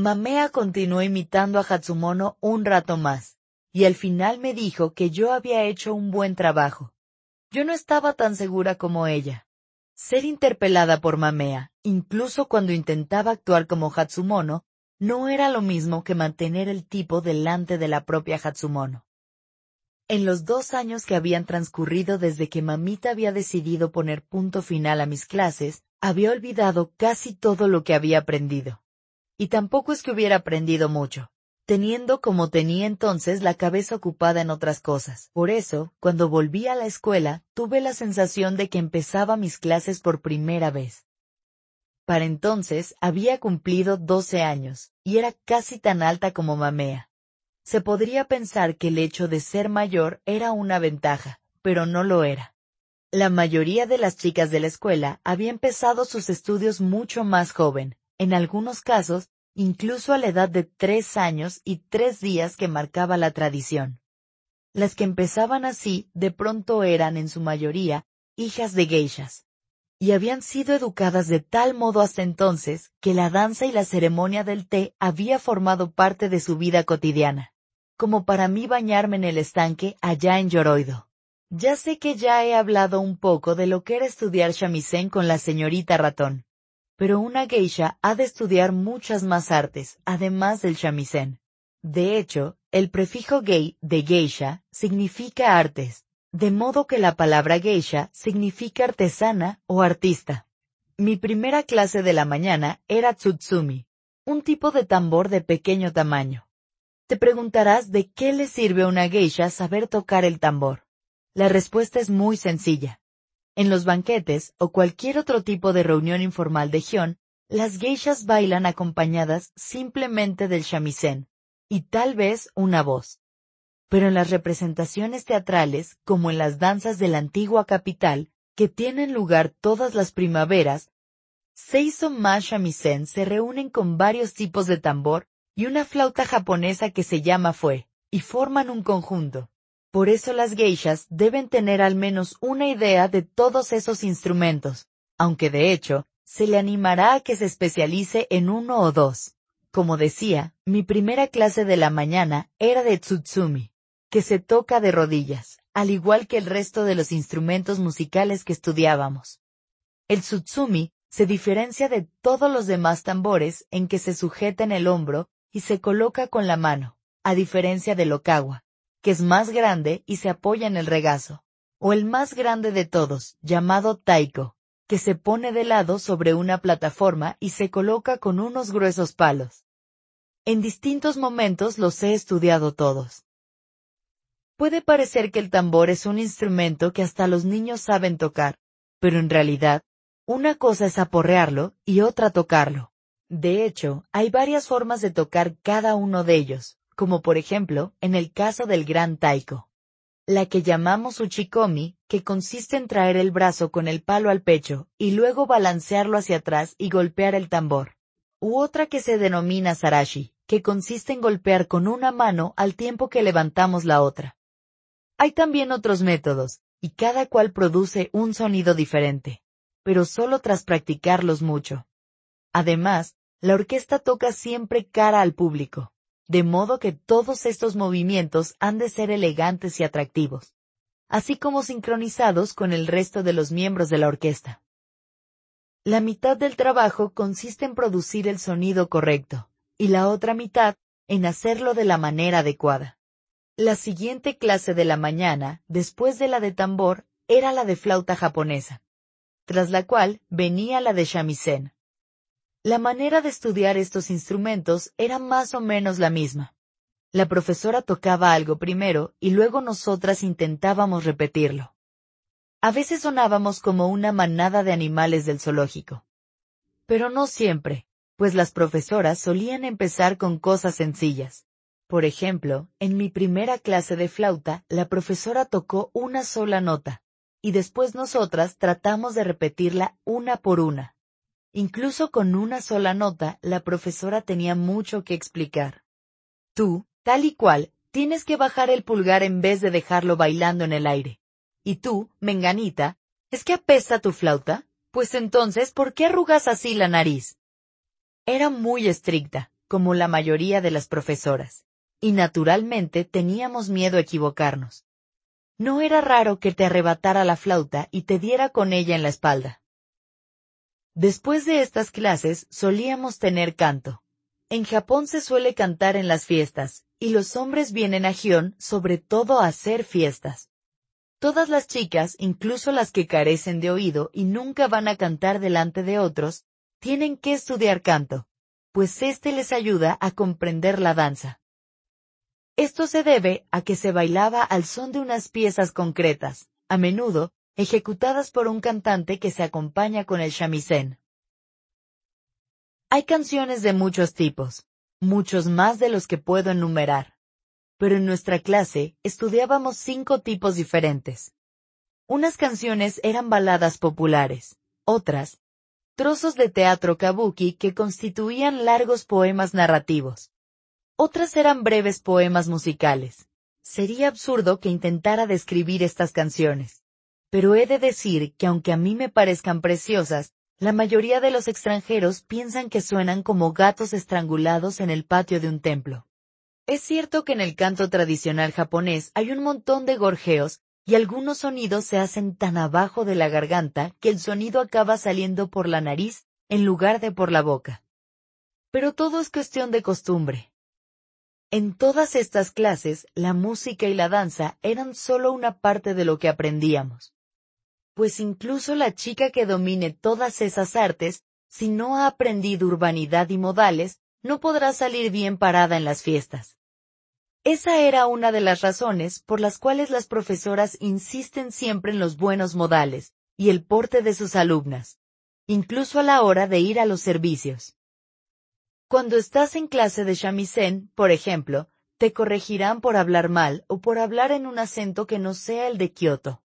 Mamea continuó imitando a Hatsumono un rato más, y al final me dijo que yo había hecho un buen trabajo. Yo no estaba tan segura como ella. Ser interpelada por Mamea, incluso cuando intentaba actuar como Hatsumono, no era lo mismo que mantener el tipo delante de la propia Hatsumono. En los dos años que habían transcurrido desde que mamita había decidido poner punto final a mis clases, había olvidado casi todo lo que había aprendido. Y tampoco es que hubiera aprendido mucho, teniendo como tenía entonces la cabeza ocupada en otras cosas. Por eso, cuando volví a la escuela, tuve la sensación de que empezaba mis clases por primera vez. Para entonces había cumplido doce años, y era casi tan alta como Mamea. Se podría pensar que el hecho de ser mayor era una ventaja, pero no lo era. La mayoría de las chicas de la escuela había empezado sus estudios mucho más joven, en algunos casos, incluso a la edad de tres años y tres días que marcaba la tradición. Las que empezaban así, de pronto eran, en su mayoría, hijas de geishas, y habían sido educadas de tal modo hasta entonces que la danza y la ceremonia del té había formado parte de su vida cotidiana, como para mí bañarme en el estanque allá en Yoroido. Ya sé que ya he hablado un poco de lo que era estudiar shamisen con la señorita ratón, pero una geisha ha de estudiar muchas más artes, además del shamisen. De hecho, el prefijo gei de geisha significa artes, de modo que la palabra geisha significa artesana o artista. Mi primera clase de la mañana era tsutsumi, un tipo de tambor de pequeño tamaño. Te preguntarás de qué le sirve a una geisha saber tocar el tambor. La respuesta es muy sencilla. En los banquetes o cualquier otro tipo de reunión informal de Gion, las geishas bailan acompañadas simplemente del shamisen, y tal vez una voz pero en las representaciones teatrales, como en las danzas de la antigua capital, que tienen lugar todas las primaveras, seis o más shamisen se reúnen con varios tipos de tambor y una flauta japonesa que se llama fue, y forman un conjunto. Por eso las geishas deben tener al menos una idea de todos esos instrumentos, aunque de hecho, se le animará a que se especialice en uno o dos. Como decía, mi primera clase de la mañana era de Tsutsumi que se toca de rodillas, al igual que el resto de los instrumentos musicales que estudiábamos. El tsutsumi se diferencia de todos los demás tambores en que se sujeta en el hombro y se coloca con la mano, a diferencia del okawa, que es más grande y se apoya en el regazo, o el más grande de todos, llamado taiko, que se pone de lado sobre una plataforma y se coloca con unos gruesos palos. En distintos momentos los he estudiado todos. Puede parecer que el tambor es un instrumento que hasta los niños saben tocar, pero en realidad, una cosa es aporrearlo y otra tocarlo. De hecho, hay varias formas de tocar cada uno de ellos, como por ejemplo, en el caso del gran taiko. La que llamamos uchikomi, que consiste en traer el brazo con el palo al pecho, y luego balancearlo hacia atrás y golpear el tambor. U otra que se denomina sarashi, que consiste en golpear con una mano al tiempo que levantamos la otra. Hay también otros métodos, y cada cual produce un sonido diferente, pero solo tras practicarlos mucho. Además, la orquesta toca siempre cara al público, de modo que todos estos movimientos han de ser elegantes y atractivos, así como sincronizados con el resto de los miembros de la orquesta. La mitad del trabajo consiste en producir el sonido correcto, y la otra mitad en hacerlo de la manera adecuada. La siguiente clase de la mañana, después de la de tambor, era la de flauta japonesa, tras la cual venía la de shamisen. La manera de estudiar estos instrumentos era más o menos la misma. La profesora tocaba algo primero y luego nosotras intentábamos repetirlo. A veces sonábamos como una manada de animales del zoológico. Pero no siempre, pues las profesoras solían empezar con cosas sencillas. Por ejemplo, en mi primera clase de flauta, la profesora tocó una sola nota, y después nosotras tratamos de repetirla una por una. Incluso con una sola nota, la profesora tenía mucho que explicar. Tú, tal y cual, tienes que bajar el pulgar en vez de dejarlo bailando en el aire. Y tú, menganita, ¿es que apesta tu flauta? Pues entonces, ¿por qué arrugas así la nariz? Era muy estricta, como la mayoría de las profesoras. Y naturalmente teníamos miedo a equivocarnos. No era raro que te arrebatara la flauta y te diera con ella en la espalda. Después de estas clases solíamos tener canto. En Japón se suele cantar en las fiestas, y los hombres vienen a Gion sobre todo a hacer fiestas. Todas las chicas, incluso las que carecen de oído y nunca van a cantar delante de otros, tienen que estudiar canto, pues éste les ayuda a comprender la danza. Esto se debe a que se bailaba al son de unas piezas concretas, a menudo, ejecutadas por un cantante que se acompaña con el shamisen. Hay canciones de muchos tipos, muchos más de los que puedo enumerar. Pero en nuestra clase estudiábamos cinco tipos diferentes. Unas canciones eran baladas populares, otras, trozos de teatro kabuki que constituían largos poemas narrativos. Otras eran breves poemas musicales. Sería absurdo que intentara describir estas canciones pero he de decir que aunque a mí me parezcan preciosas, la mayoría de los extranjeros piensan que suenan como gatos estrangulados en el patio de un templo. Es cierto que en el canto tradicional japonés hay un montón de gorjeos, y algunos sonidos se hacen tan abajo de la garganta que el sonido acaba saliendo por la nariz en lugar de por la boca. Pero todo es cuestión de costumbre. En todas estas clases, la música y la danza eran solo una parte de lo que aprendíamos pues incluso la chica que domine todas esas artes, si no ha aprendido urbanidad y modales, no podrá salir bien parada en las fiestas. Esa era una de las razones por las cuales las profesoras insisten siempre en los buenos modales y el porte de sus alumnas, incluso a la hora de ir a los servicios. Cuando estás en clase de shamisen, por ejemplo, te corregirán por hablar mal o por hablar en un acento que no sea el de Kioto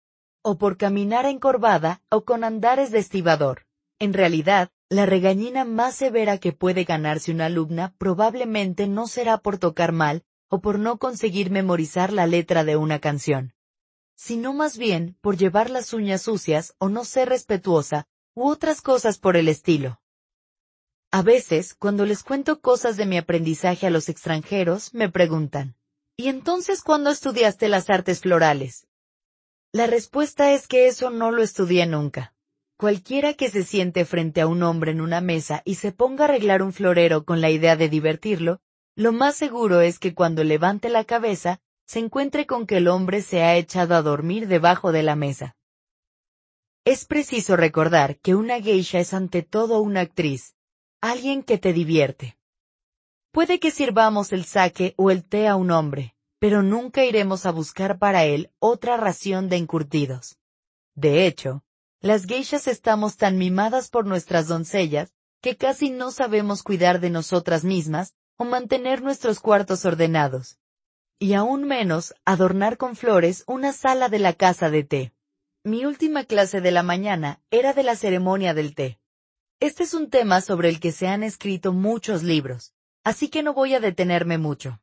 o por caminar encorvada o con andares de estibador. En realidad, la regañina más severa que puede ganarse una alumna probablemente no será por tocar mal o por no conseguir memorizar la letra de una canción, sino más bien por llevar las uñas sucias o no ser respetuosa u otras cosas por el estilo. A veces, cuando les cuento cosas de mi aprendizaje a los extranjeros, me preguntan, ¿y entonces cuándo estudiaste las artes florales? La respuesta es que eso no lo estudié nunca. Cualquiera que se siente frente a un hombre en una mesa y se ponga a arreglar un florero con la idea de divertirlo, lo más seguro es que cuando levante la cabeza, se encuentre con que el hombre se ha echado a dormir debajo de la mesa. Es preciso recordar que una geisha es ante todo una actriz, alguien que te divierte. Puede que sirvamos el sake o el té a un hombre, pero nunca iremos a buscar para él otra ración de encurtidos. De hecho, las geishas estamos tan mimadas por nuestras doncellas que casi no sabemos cuidar de nosotras mismas o mantener nuestros cuartos ordenados. Y aún menos adornar con flores una sala de la casa de té. Mi última clase de la mañana era de la ceremonia del té. Este es un tema sobre el que se han escrito muchos libros, así que no voy a detenerme mucho.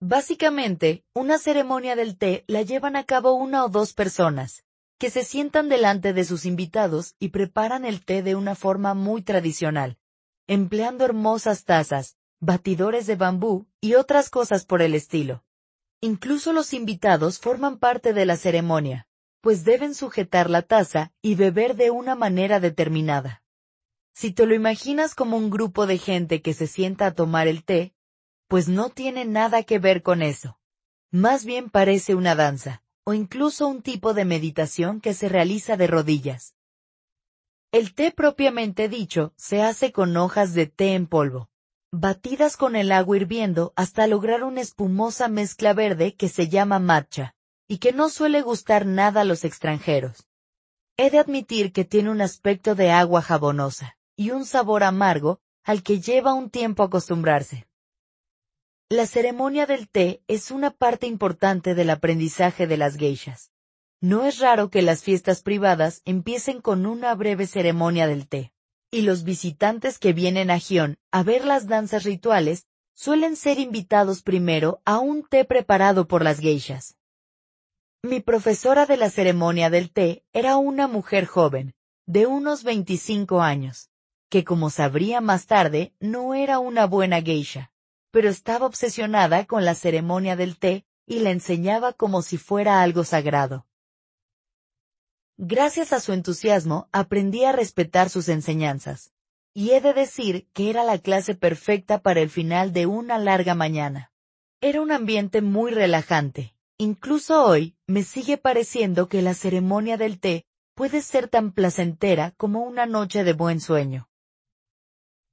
Básicamente, una ceremonia del té la llevan a cabo una o dos personas, que se sientan delante de sus invitados y preparan el té de una forma muy tradicional, empleando hermosas tazas, batidores de bambú y otras cosas por el estilo. Incluso los invitados forman parte de la ceremonia, pues deben sujetar la taza y beber de una manera determinada. Si te lo imaginas como un grupo de gente que se sienta a tomar el té, pues no tiene nada que ver con eso. Más bien parece una danza, o incluso un tipo de meditación que se realiza de rodillas. El té propiamente dicho se hace con hojas de té en polvo, batidas con el agua hirviendo hasta lograr una espumosa mezcla verde que se llama matcha, y que no suele gustar nada a los extranjeros. He de admitir que tiene un aspecto de agua jabonosa, y un sabor amargo, al que lleva un tiempo acostumbrarse. La ceremonia del té es una parte importante del aprendizaje de las geishas. No es raro que las fiestas privadas empiecen con una breve ceremonia del té y los visitantes que vienen a Gion a ver las danzas rituales suelen ser invitados primero a un té preparado por las geishas. Mi profesora de la ceremonia del té era una mujer joven, de unos 25 años, que como sabría más tarde no era una buena geisha, pero estaba obsesionada con la ceremonia del té y la enseñaba como si fuera algo sagrado. Gracias a su entusiasmo aprendí a respetar sus enseñanzas. Y he de decir que era la clase perfecta para el final de una larga mañana. Era un ambiente muy relajante. Incluso hoy, me sigue pareciendo que la ceremonia del té puede ser tan placentera como una noche de buen sueño.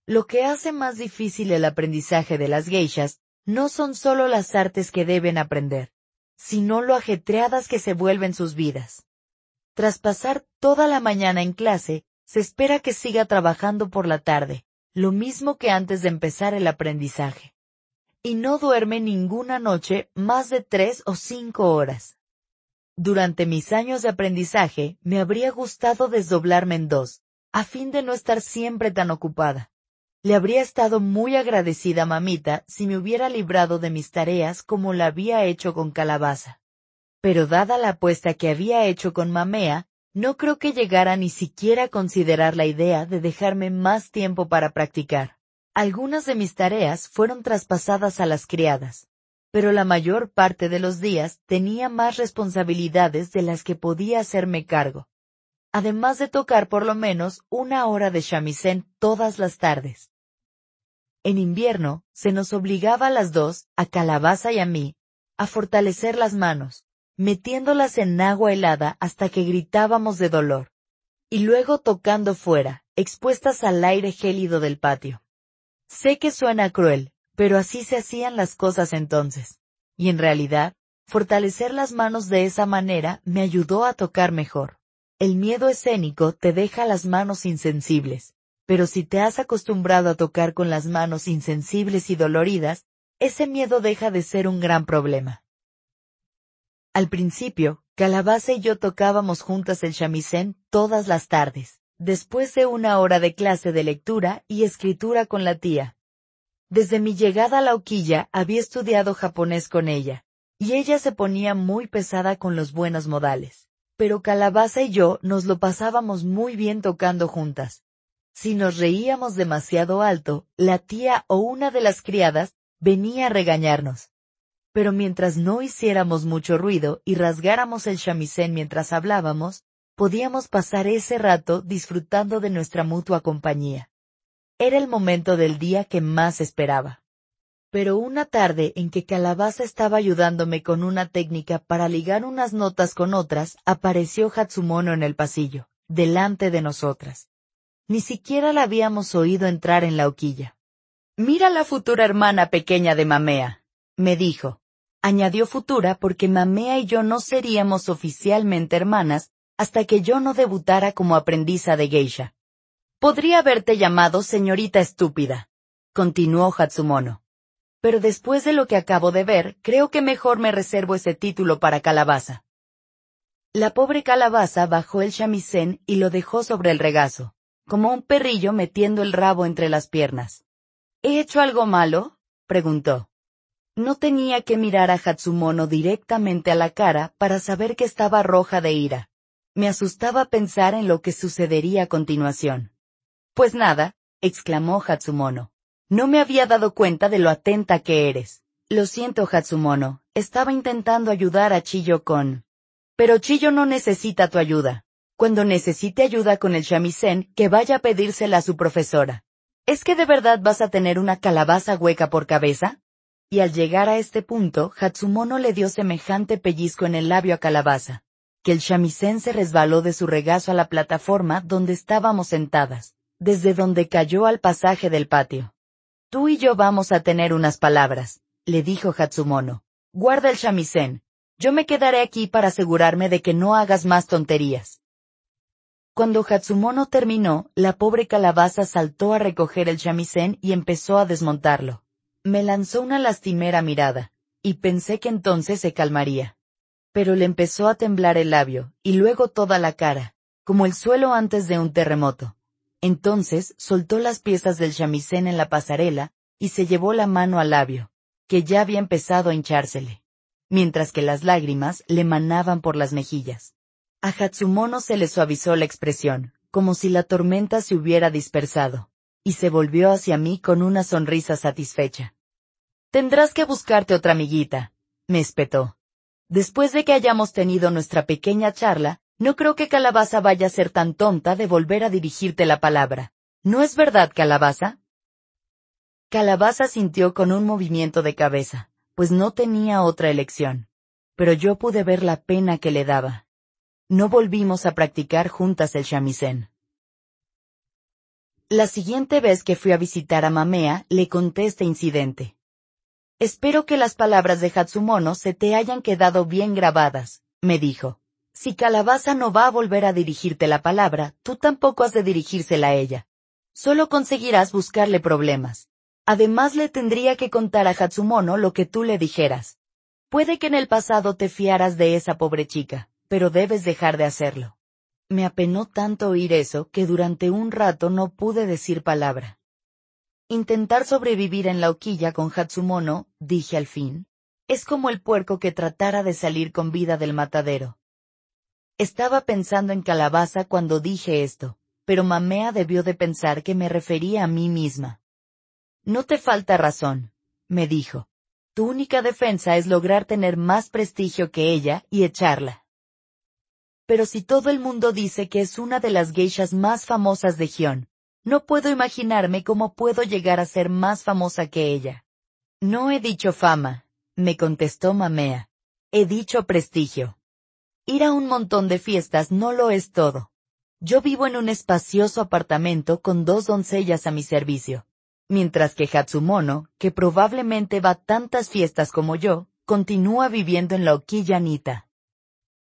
Lo que hace más difícil el aprendizaje de las geishas no son solo las artes que deben aprender, sino lo ajetreadas que se vuelven sus vidas. Tras pasar toda la mañana en clase, se espera que siga trabajando por la tarde, lo mismo que antes de empezar el aprendizaje. Y no duerme ninguna noche más de tres o cinco horas. Durante mis años de aprendizaje me habría gustado desdoblarme en dos, a fin de no estar siempre tan ocupada. Le habría estado muy agradecida mamita si me hubiera librado de mis tareas como la había hecho con calabaza pero dada la apuesta que había hecho con Mamea, no creo que llegara ni siquiera a considerar la idea de dejarme más tiempo para practicar. Algunas de mis tareas fueron traspasadas a las criadas, pero la mayor parte de los días tenía más responsabilidades de las que podía hacerme cargo. Además de tocar por lo menos una hora de shamisen todas las tardes. En invierno, se nos obligaba a las dos, a Calabaza y a mí, a fortalecer las manos, metiéndolas en agua helada hasta que gritábamos de dolor. Y luego tocando fuera, expuestas al aire gélido del patio. Sé que suena cruel, pero así se hacían las cosas entonces. Y en realidad, fortalecer las manos de esa manera me ayudó a tocar mejor. El miedo escénico te deja las manos insensibles, pero si te has acostumbrado a tocar con las manos insensibles y doloridas, ese miedo deja de ser un gran problema. Al principio, Calabaza y yo tocábamos juntas el shamisen todas las tardes, después de una hora de clase de lectura y escritura con la tía. Desde mi llegada a la hoquilla había estudiado japonés con ella, y ella se ponía muy pesada con los buenos modales. Pero Calabaza y yo nos lo pasábamos muy bien tocando juntas. Si nos reíamos demasiado alto, la tía o una de las criadas venía a regañarnos pero mientras no hiciéramos mucho ruido y rasgáramos el chamisén mientras hablábamos, podíamos pasar ese rato disfrutando de nuestra mutua compañía. Era el momento del día que más esperaba. Pero una tarde en que Calabaza estaba ayudándome con una técnica para ligar unas notas con otras, apareció Hatsumono en el pasillo, delante de nosotras. Ni siquiera la habíamos oído entrar en la hoquilla. Mira la futura hermana pequeña de Mamea, me dijo añadió Futura porque Mamea y yo no seríamos oficialmente hermanas hasta que yo no debutara como aprendiza de geisha. Podría haberte llamado señorita estúpida, continuó Hatsumono. Pero después de lo que acabo de ver, creo que mejor me reservo ese título para Calabaza. La pobre Calabaza bajó el chamisén y lo dejó sobre el regazo, como un perrillo metiendo el rabo entre las piernas. ¿He hecho algo malo? preguntó. No tenía que mirar a Hatsumono directamente a la cara para saber que estaba roja de ira. Me asustaba pensar en lo que sucedería a continuación. Pues nada, exclamó Hatsumono. No me había dado cuenta de lo atenta que eres. Lo siento, Hatsumono. Estaba intentando ayudar a Chiyo con... Pero Chiyo no necesita tu ayuda. Cuando necesite ayuda con el shamisen, que vaya a pedírsela a su profesora. ¿Es que de verdad vas a tener una calabaza hueca por cabeza? Y al llegar a este punto, Hatsumono le dio semejante pellizco en el labio a Calabaza, que el shamisen se resbaló de su regazo a la plataforma donde estábamos sentadas, desde donde cayó al pasaje del patio. Tú y yo vamos a tener unas palabras, le dijo Hatsumono. Guarda el shamisen. Yo me quedaré aquí para asegurarme de que no hagas más tonterías. Cuando Hatsumono terminó, la pobre calabaza saltó a recoger el shamisen y empezó a desmontarlo. Me lanzó una lastimera mirada, y pensé que entonces se calmaría. Pero le empezó a temblar el labio, y luego toda la cara, como el suelo antes de un terremoto. Entonces soltó las piezas del chamisén en la pasarela, y se llevó la mano al labio, que ya había empezado a hinchársele, mientras que las lágrimas le manaban por las mejillas. A Hatsumono se le suavizó la expresión, como si la tormenta se hubiera dispersado, y se volvió hacia mí con una sonrisa satisfecha. Tendrás que buscarte otra amiguita, me espetó. Después de que hayamos tenido nuestra pequeña charla, no creo que Calabaza vaya a ser tan tonta de volver a dirigirte la palabra. ¿No es verdad, Calabaza? Calabaza sintió con un movimiento de cabeza, pues no tenía otra elección. Pero yo pude ver la pena que le daba. No volvimos a practicar juntas el shamisen. La siguiente vez que fui a visitar a Mamea, le conté este incidente. Espero que las palabras de Hatsumono se te hayan quedado bien grabadas, me dijo. Si Calabaza no va a volver a dirigirte la palabra, tú tampoco has de dirigírsela a ella. Solo conseguirás buscarle problemas. Además le tendría que contar a Hatsumono lo que tú le dijeras. Puede que en el pasado te fiaras de esa pobre chica, pero debes dejar de hacerlo. Me apenó tanto oír eso que durante un rato no pude decir palabra. Intentar sobrevivir en la hoquilla con Hatsumono, dije al fin, es como el puerco que tratara de salir con vida del matadero. Estaba pensando en calabaza cuando dije esto, pero Mamea debió de pensar que me refería a mí misma. No te falta razón, me dijo. Tu única defensa es lograr tener más prestigio que ella y echarla. Pero si todo el mundo dice que es una de las geishas más famosas de Gion, no puedo imaginarme cómo puedo llegar a ser más famosa que ella. No he dicho fama, me contestó Mamea. He dicho prestigio. Ir a un montón de fiestas no lo es todo. Yo vivo en un espacioso apartamento con dos doncellas a mi servicio, mientras que Hatsumono, que probablemente va a tantas fiestas como yo, continúa viviendo en la Oquilla Nita.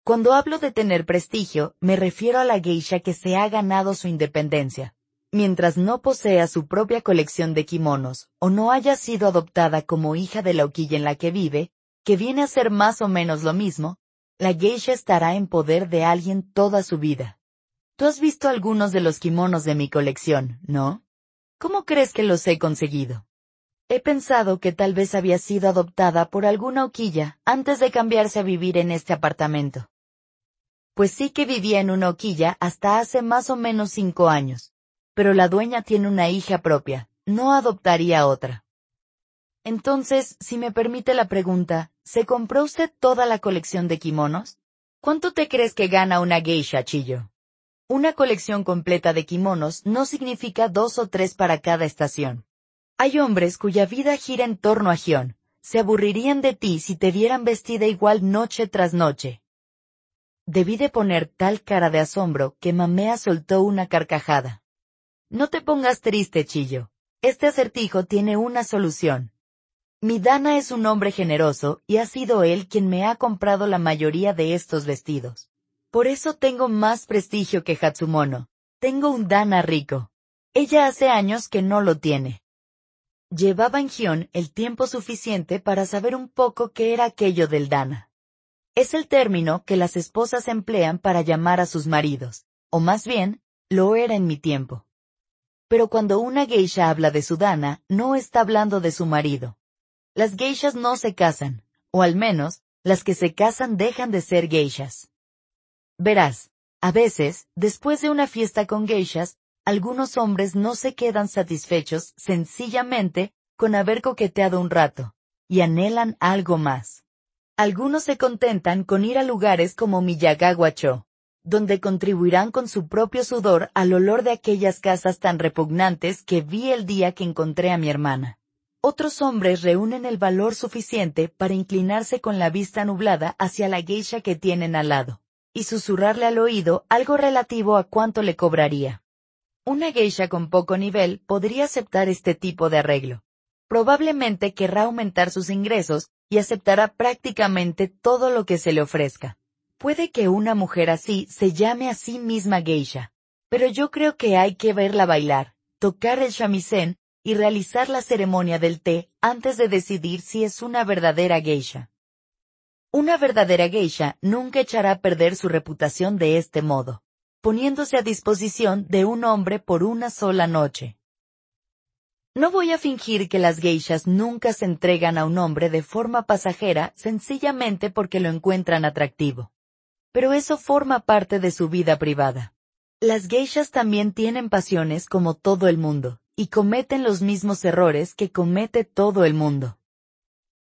Cuando hablo de tener prestigio, me refiero a la geisha que se ha ganado su independencia, mientras no posea su propia colección de kimonos, o no haya sido adoptada como hija de la Oquilla en la que vive, que viene a ser más o menos lo mismo, la geisha estará en poder de alguien toda su vida. Tú has visto algunos de los kimonos de mi colección, ¿no? ¿Cómo crees que los he conseguido? He pensado que tal vez había sido adoptada por alguna hoquilla antes de cambiarse a vivir en este apartamento. Pues sí que vivía en una hoquilla hasta hace más o menos cinco años. Pero la dueña tiene una hija propia, no adoptaría otra. Entonces, si me permite la pregunta, ¿se compró usted toda la colección de kimonos? ¿Cuánto te crees que gana una geisha, Chillo? Una colección completa de kimonos no significa dos o tres para cada estación. Hay hombres cuya vida gira en torno a Gion. Se aburrirían de ti si te vieran vestida igual noche tras noche. Debí de poner tal cara de asombro que Mamea soltó una carcajada. No te pongas triste, Chillo. Este acertijo tiene una solución. Mi Dana es un hombre generoso y ha sido él quien me ha comprado la mayoría de estos vestidos. Por eso tengo más prestigio que Hatsumono. Tengo un Dana rico. Ella hace años que no lo tiene. Llevaba en Gion el tiempo suficiente para saber un poco qué era aquello del Dana. Es el término que las esposas emplean para llamar a sus maridos, o más bien, lo era en mi tiempo. Pero cuando una geisha habla de su Dana, no está hablando de su marido. Las geishas no se casan, o al menos, las que se casan dejan de ser geishas. Verás, a veces, después de una fiesta con geishas, algunos hombres no se quedan satisfechos sencillamente con haber coqueteado un rato, y anhelan algo más. Algunos se contentan con ir a lugares como Miyagawa-cho, donde contribuirán con su propio sudor al olor de aquellas casas tan repugnantes que vi el día que encontré a mi hermana. Otros hombres reúnen el valor suficiente para inclinarse con la vista nublada hacia la geisha que tienen al lado, y susurrarle al oído algo relativo a cuánto le cobraría. Una geisha con poco nivel podría aceptar este tipo de arreglo. Probablemente querrá aumentar sus ingresos y aceptará prácticamente todo lo que se le ofrezca. Puede que una mujer así se llame a sí misma geisha, pero yo creo que hay que verla bailar, tocar el shamisen y realizar la ceremonia del té antes de decidir si es una verdadera geisha. Una verdadera geisha nunca echará a perder su reputación de este modo, poniéndose a disposición de un hombre por una sola noche. No voy a fingir que las geishas nunca se entregan a un hombre de forma pasajera sencillamente porque lo encuentran atractivo. Pero eso forma parte de su vida privada. Las geishas también tienen pasiones como todo el mundo, y cometen los mismos errores que comete todo el mundo.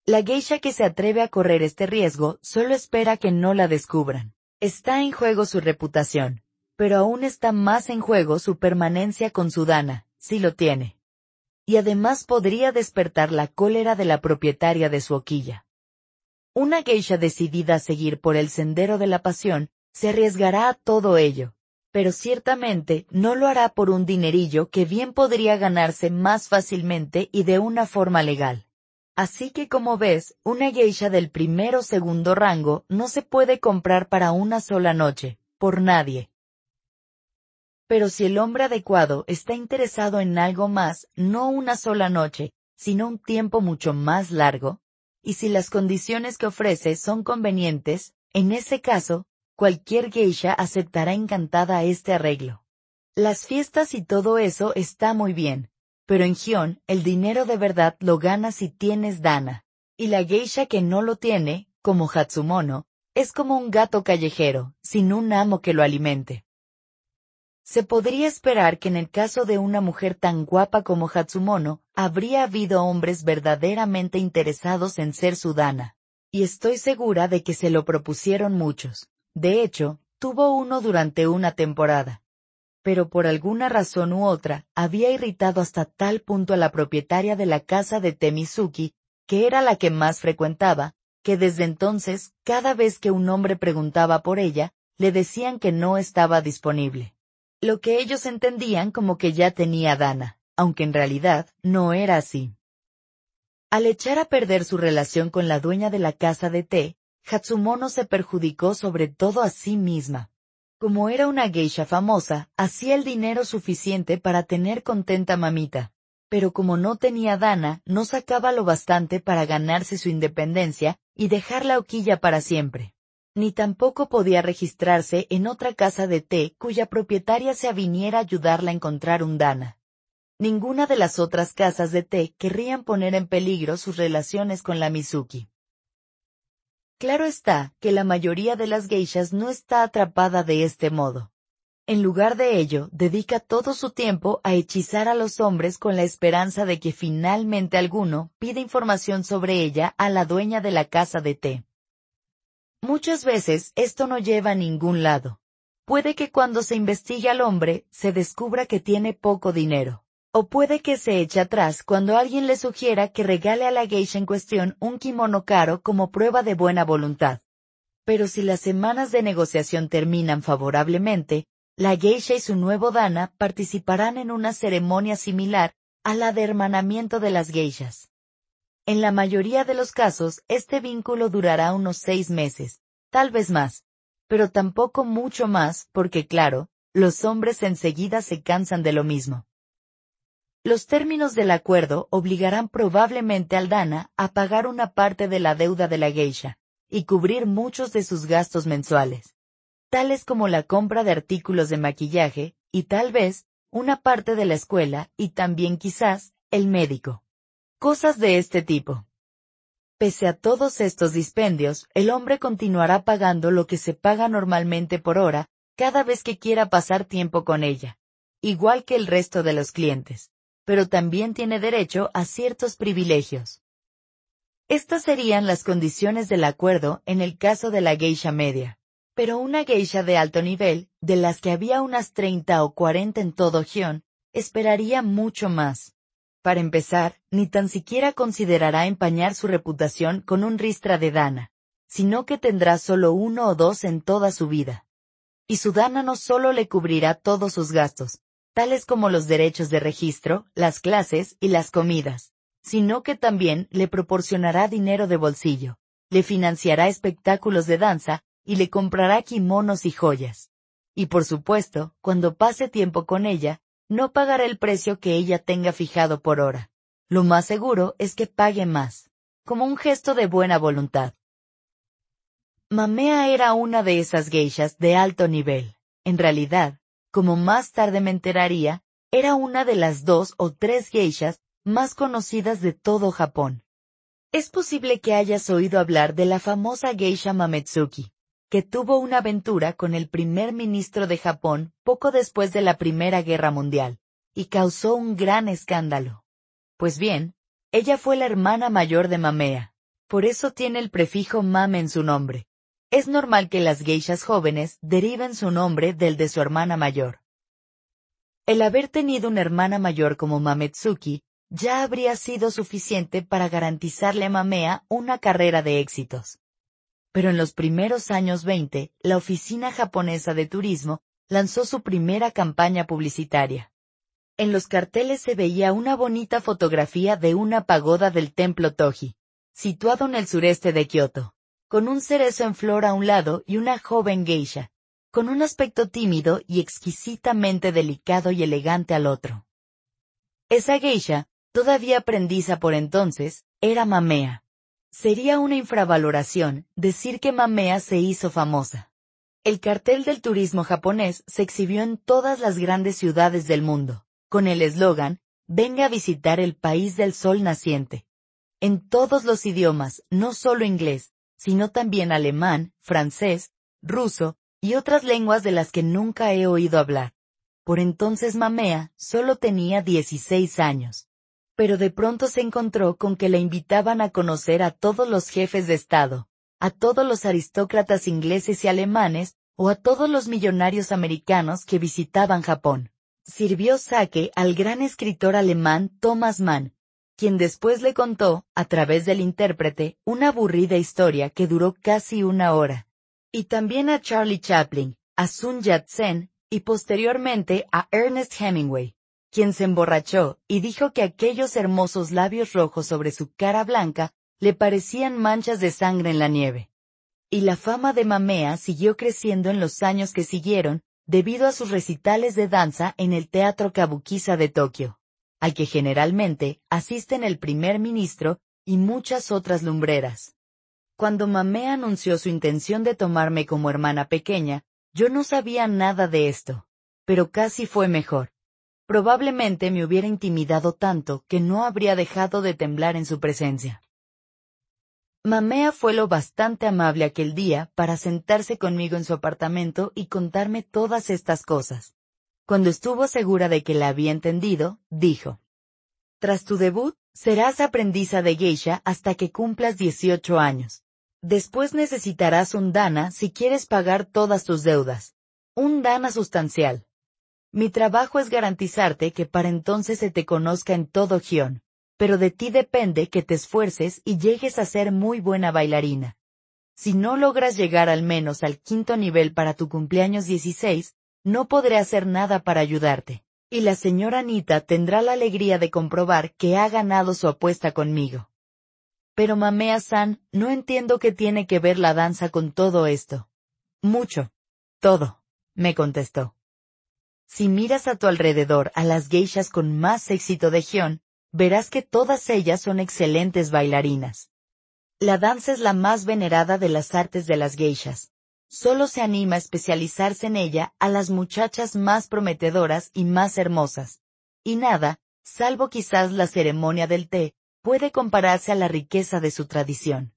La geisha que se atreve a correr este riesgo solo espera que no la descubran. Está en juego su reputación, pero aún está más en juego su permanencia con su dana, si lo tiene y además podría despertar la cólera de la propietaria de su hoquilla. Una geisha decidida a seguir por el sendero de la pasión, se arriesgará a todo ello, pero ciertamente no lo hará por un dinerillo que bien podría ganarse más fácilmente y de una forma legal. Así que como ves, una geisha del primero o segundo rango no se puede comprar para una sola noche, por nadie, pero si el hombre adecuado está interesado en algo más, no una sola noche, sino un tiempo mucho más largo, y si las condiciones que ofrece son convenientes, en ese caso, cualquier geisha aceptará encantada este arreglo. Las fiestas y todo eso está muy bien, pero en Gion el dinero de verdad lo gana si tienes dana, y la geisha que no lo tiene, como Hatsumono, es como un gato callejero, sin un amo que lo alimente. Se podría esperar que en el caso de una mujer tan guapa como Hatsumono, habría habido hombres verdaderamente interesados en ser su dana. Y estoy segura de que se lo propusieron muchos. De hecho, tuvo uno durante una temporada. Pero por alguna razón u otra, había irritado hasta tal punto a la propietaria de la casa de Temizuki, que era la que más frecuentaba, que desde entonces, cada vez que un hombre preguntaba por ella, le decían que no estaba disponible lo que ellos entendían como que ya tenía Dana, aunque en realidad no era así. Al echar a perder su relación con la dueña de la casa de té, Hatsumono se perjudicó sobre todo a sí misma. Como era una geisha famosa, hacía el dinero suficiente para tener contenta mamita. Pero como no tenía dana, no sacaba lo bastante para ganarse su independencia y dejar la hoquilla para siempre ni tampoco podía registrarse en otra casa de té cuya propietaria se aviniera a ayudarla a encontrar un dana. Ninguna de las otras casas de té querrían poner en peligro sus relaciones con la Mizuki. Claro está que la mayoría de las geishas no está atrapada de este modo. En lugar de ello, dedica todo su tiempo a hechizar a los hombres con la esperanza de que finalmente alguno pida información sobre ella a la dueña de la casa de té. Muchas veces esto no lleva a ningún lado. Puede que cuando se investigue al hombre se descubra que tiene poco dinero. O puede que se eche atrás cuando alguien le sugiera que regale a la geisha en cuestión un kimono caro como prueba de buena voluntad. Pero si las semanas de negociación terminan favorablemente, la geisha y su nuevo dana participarán en una ceremonia similar a la de hermanamiento de las geishas. En la mayoría de los casos, este vínculo durará unos seis meses, tal vez más, pero tampoco mucho más porque claro, los hombres enseguida se cansan de lo mismo. Los términos del acuerdo obligarán probablemente al Dana a pagar una parte de la deuda de la geisha y cubrir muchos de sus gastos mensuales, tales como la compra de artículos de maquillaje y tal vez una parte de la escuela y también quizás el médico. Cosas de este tipo. Pese a todos estos dispendios, el hombre continuará pagando lo que se paga normalmente por hora, cada vez que quiera pasar tiempo con ella. igual que el resto de los clientes, pero también tiene derecho a ciertos privilegios. Estas serían las condiciones del acuerdo en el caso de la geisha media. Pero una geisha de alto nivel, de las que había unas 30 o 40 en todo Gion, esperaría mucho más. Para empezar, ni tan siquiera considerará empañar su reputación con un ristra de dana, sino que tendrá solo uno o dos en toda su vida. Y su dana no solo le cubrirá todos sus gastos, tales como los derechos de registro, las clases y las comidas, sino que también le proporcionará dinero de bolsillo, le financiará espectáculos de danza y le comprará kimonos y joyas. Y por supuesto, cuando pase tiempo con ella, no pagará el precio que ella tenga fijado por hora. Lo más seguro es que pague más, como un gesto de buena voluntad. Mamea era una de esas geishas de alto nivel. En realidad, como más tarde me enteraría, era una de las dos o tres geishas más conocidas de todo Japón. Es posible que hayas oído hablar de la famosa geisha Mametsuki, que tuvo una aventura con el primer ministro de Japón poco después de la Primera Guerra Mundial, y causó un gran escándalo. Pues bien, ella fue la hermana mayor de Mamea, por eso tiene el prefijo Mame en su nombre. Es normal que las geishas jóvenes deriven su nombre del de su hermana mayor. El haber tenido una hermana mayor como Mametsuki ya habría sido suficiente para garantizarle a Mamea una carrera de éxitos. Pero en los primeros años 20, la Oficina Japonesa de Turismo lanzó su primera campaña publicitaria. En los carteles se veía una bonita fotografía de una pagoda del templo Toji, situado en el sureste de Kioto, con un cerezo en flor a un lado y una joven geisha, con un aspecto tímido y exquisitamente delicado y elegante al otro. Esa geisha todavía aprendiza por entonces, era Mamea. Sería una infravaloración decir que Mamea se hizo famosa. El cartel del turismo japonés se exhibió en todas las grandes ciudades del mundo, con el eslogan, venga a visitar el país del sol naciente. En todos los idiomas, no solo inglés, sino también alemán, francés, ruso, y otras lenguas de las que nunca he oído hablar. Por entonces Mamea solo tenía 16 años pero de pronto se encontró con que le invitaban a conocer a todos los jefes de Estado, a todos los aristócratas ingleses y alemanes, o a todos los millonarios americanos que visitaban Japón. Sirvió saque al gran escritor alemán Thomas Mann, quien después le contó, a través del intérprete, una aburrida historia que duró casi una hora. Y también a Charlie Chaplin, a Sun Yat-sen, y posteriormente a Ernest Hemingway quien se emborrachó y dijo que aquellos hermosos labios rojos sobre su cara blanca le parecían manchas de sangre en la nieve. Y la fama de Mamea siguió creciendo en los años que siguieron, debido a sus recitales de danza en el Teatro Kabukiza de Tokio, al que generalmente asisten el primer ministro y muchas otras lumbreras. Cuando Mamea anunció su intención de tomarme como hermana pequeña, yo no sabía nada de esto. Pero casi fue mejor. Probablemente me hubiera intimidado tanto que no habría dejado de temblar en su presencia. Mamea fue lo bastante amable aquel día para sentarse conmigo en su apartamento y contarme todas estas cosas. Cuando estuvo segura de que la había entendido, dijo, Tras tu debut, serás aprendiza de geisha hasta que cumplas 18 años. Después necesitarás un dana si quieres pagar todas tus deudas. Un dana sustancial. Mi trabajo es garantizarte que para entonces se te conozca en todo Gion, pero de ti depende que te esfuerces y llegues a ser muy buena bailarina. Si no logras llegar al menos al quinto nivel para tu cumpleaños 16, no podré hacer nada para ayudarte. Y la señora Anita tendrá la alegría de comprobar que ha ganado su apuesta conmigo. Pero Mamea-san, no entiendo qué tiene que ver la danza con todo esto. Mucho. Todo, me contestó. Si miras a tu alrededor a las geishas con más éxito de Gion, verás que todas ellas son excelentes bailarinas. La danza es la más venerada de las artes de las geishas. Solo se anima a especializarse en ella a las muchachas más prometedoras y más hermosas. Y nada, salvo quizás la ceremonia del té, puede compararse a la riqueza de su tradición.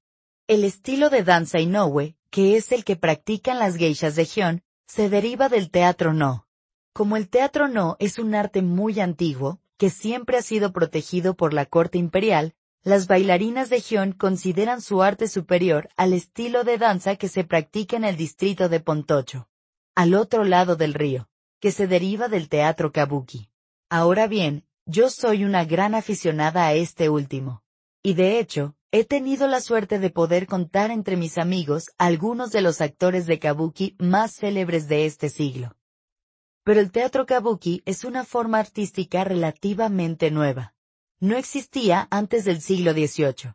El estilo de danza Inoue, que es el que practican las geishas de Gion, se deriva del teatro no. Como el teatro no es un arte muy antiguo, que siempre ha sido protegido por la corte imperial, las bailarinas de Gion consideran su arte superior al estilo de danza que se practica en el distrito de Pontocho, al otro lado del río, que se deriva del teatro kabuki. Ahora bien, yo soy una gran aficionada a este último. Y de hecho, he tenido la suerte de poder contar entre mis amigos algunos de los actores de kabuki más célebres de este siglo. Pero el teatro kabuki es una forma artística relativamente nueva no existía antes del siglo XVIII,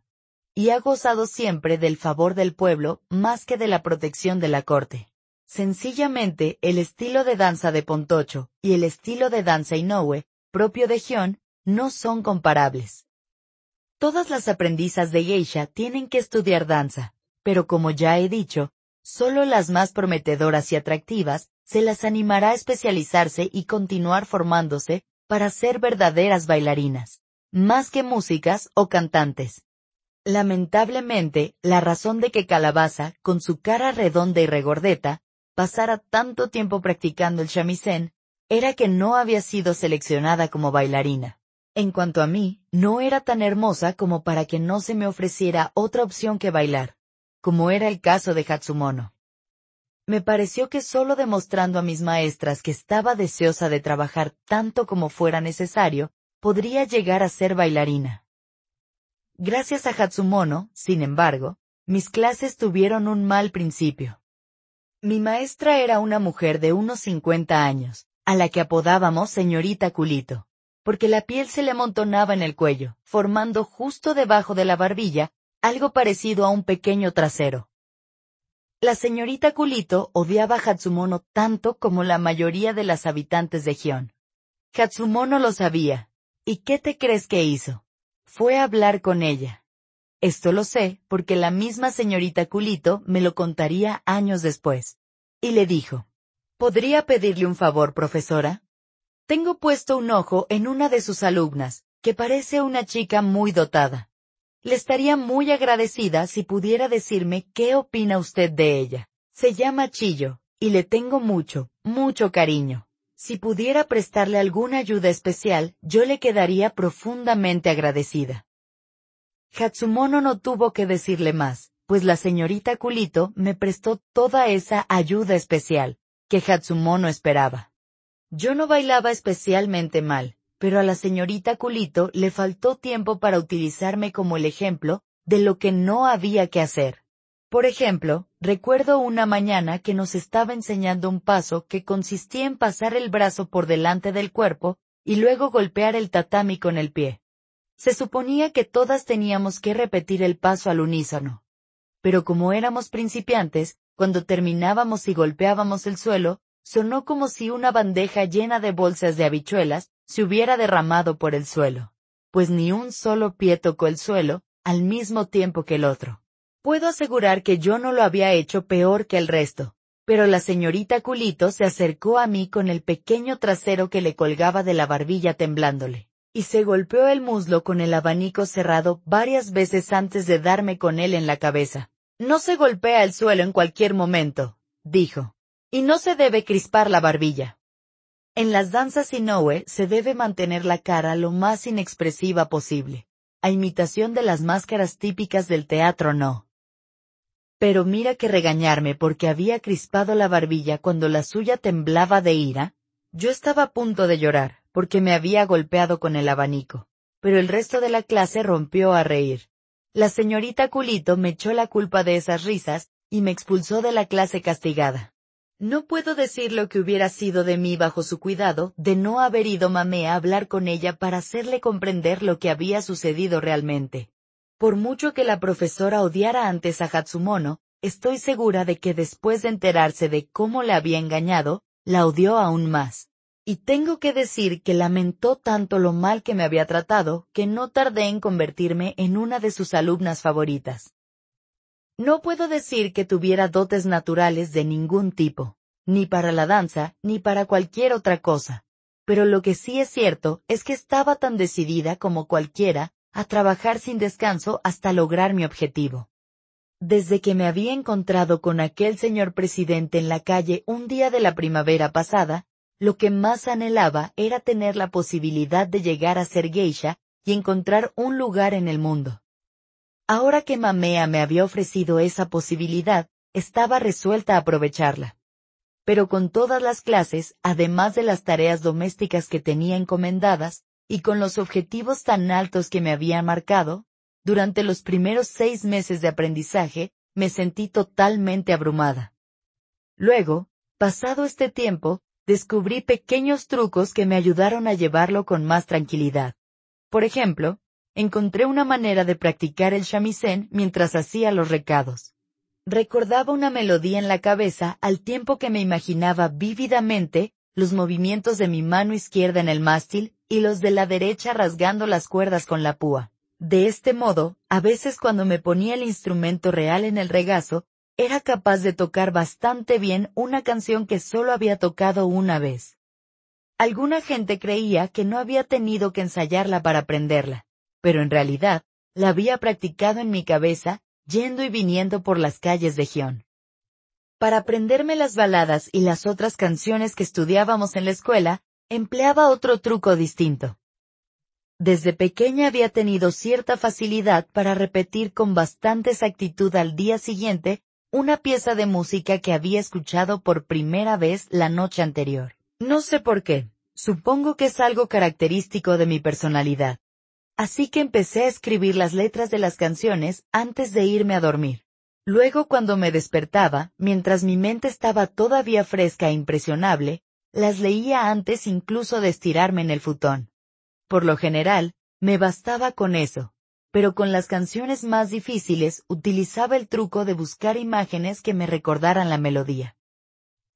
y ha gozado siempre del favor del pueblo más que de la protección de la corte. Sencillamente, el estilo de danza de Pontocho y el estilo de danza Inoue, propio de Gion, no son comparables. Todas las aprendizas de geisha tienen que estudiar danza, pero como ya he dicho, solo las más prometedoras y atractivas se las animará a especializarse y continuar formándose para ser verdaderas bailarinas más que músicas o cantantes. Lamentablemente, la razón de que Calabaza, con su cara redonda y regordeta, pasara tanto tiempo practicando el shamisen, era que no había sido seleccionada como bailarina. En cuanto a mí, no era tan hermosa como para que no se me ofreciera otra opción que bailar, como era el caso de Hatsumono. Me pareció que solo demostrando a mis maestras que estaba deseosa de trabajar tanto como fuera necesario, podría llegar a ser bailarina. Gracias a Hatsumono, sin embargo, mis clases tuvieron un mal principio. Mi maestra era una mujer de unos 50 años, a la que apodábamos señorita culito, porque la piel se le amontonaba en el cuello, formando justo debajo de la barbilla algo parecido a un pequeño trasero. La señorita culito odiaba a Hatsumono tanto como la mayoría de las habitantes de Gion. Hatsumono lo sabía, ¿Y qué te crees que hizo? Fue a hablar con ella. Esto lo sé porque la misma señorita Culito me lo contaría años después. Y le dijo, ¿podría pedirle un favor, profesora? Tengo puesto un ojo en una de sus alumnas, que parece una chica muy dotada. Le estaría muy agradecida si pudiera decirme qué opina usted de ella. Se llama Chillo, y le tengo mucho, mucho cariño. Si pudiera prestarle alguna ayuda especial, yo le quedaría profundamente agradecida. Hatsumono no tuvo que decirle más, pues la señorita Kulito me prestó toda esa ayuda especial, que Hatsumono esperaba. Yo no bailaba especialmente mal, pero a la señorita Kulito le faltó tiempo para utilizarme como el ejemplo de lo que no había que hacer. Por ejemplo, recuerdo una mañana que nos estaba enseñando un paso que consistía en pasar el brazo por delante del cuerpo y luego golpear el tatami con el pie. Se suponía que todas teníamos que repetir el paso al unísono. Pero como éramos principiantes, cuando terminábamos y golpeábamos el suelo, sonó como si una bandeja llena de bolsas de habichuelas se hubiera derramado por el suelo, pues ni un solo pie tocó el suelo, al mismo tiempo que el otro. Puedo asegurar que yo no lo había hecho peor que el resto, pero la señorita Culito se acercó a mí con el pequeño trasero que le colgaba de la barbilla temblándole, y se golpeó el muslo con el abanico cerrado varias veces antes de darme con él en la cabeza. No se golpea el suelo en cualquier momento, dijo, y no se debe crispar la barbilla. En las danzas Inoue se debe mantener la cara lo más inexpresiva posible, a imitación de las máscaras típicas del teatro no. Pero mira que regañarme porque había crispado la barbilla cuando la suya temblaba de ira. Yo estaba a punto de llorar, porque me había golpeado con el abanico. Pero el resto de la clase rompió a reír. La señorita Culito me echó la culpa de esas risas, y me expulsó de la clase castigada. No puedo decir lo que hubiera sido de mí bajo su cuidado de no haber ido mamé a hablar con ella para hacerle comprender lo que había sucedido realmente. Por mucho que la profesora odiara antes a Hatsumono, estoy segura de que después de enterarse de cómo le había engañado, la odió aún más. Y tengo que decir que lamentó tanto lo mal que me había tratado, que no tardé en convertirme en una de sus alumnas favoritas. No puedo decir que tuviera dotes naturales de ningún tipo, ni para la danza, ni para cualquier otra cosa. Pero lo que sí es cierto es que estaba tan decidida como cualquiera a trabajar sin descanso hasta lograr mi objetivo. Desde que me había encontrado con aquel señor presidente en la calle un día de la primavera pasada, lo que más anhelaba era tener la posibilidad de llegar a ser geisha y encontrar un lugar en el mundo. Ahora que Mamea me había ofrecido esa posibilidad, estaba resuelta a aprovecharla. Pero con todas las clases, además de las tareas domésticas que tenía encomendadas, y con los objetivos tan altos que me había marcado, durante los primeros seis meses de aprendizaje, me sentí totalmente abrumada. Luego, pasado este tiempo, descubrí pequeños trucos que me ayudaron a llevarlo con más tranquilidad. Por ejemplo, encontré una manera de practicar el shamisen mientras hacía los recados. Recordaba una melodía en la cabeza al tiempo que me imaginaba vívidamente los movimientos de mi mano izquierda en el mástil y los de la derecha rasgando las cuerdas con la púa. De este modo, a veces cuando me ponía el instrumento real en el regazo, era capaz de tocar bastante bien una canción que solo había tocado una vez. Alguna gente creía que no había tenido que ensayarla para aprenderla, pero en realidad, la había practicado en mi cabeza, yendo y viniendo por las calles de Gion. Para aprenderme las baladas y las otras canciones que estudiábamos en la escuela, empleaba otro truco distinto. Desde pequeña había tenido cierta facilidad para repetir con bastante exactitud al día siguiente una pieza de música que había escuchado por primera vez la noche anterior. No sé por qué, supongo que es algo característico de mi personalidad. Así que empecé a escribir las letras de las canciones antes de irme a dormir. Luego cuando me despertaba, mientras mi mente estaba todavía fresca e impresionable, las leía antes incluso de estirarme en el futón. Por lo general, me bastaba con eso, pero con las canciones más difíciles utilizaba el truco de buscar imágenes que me recordaran la melodía.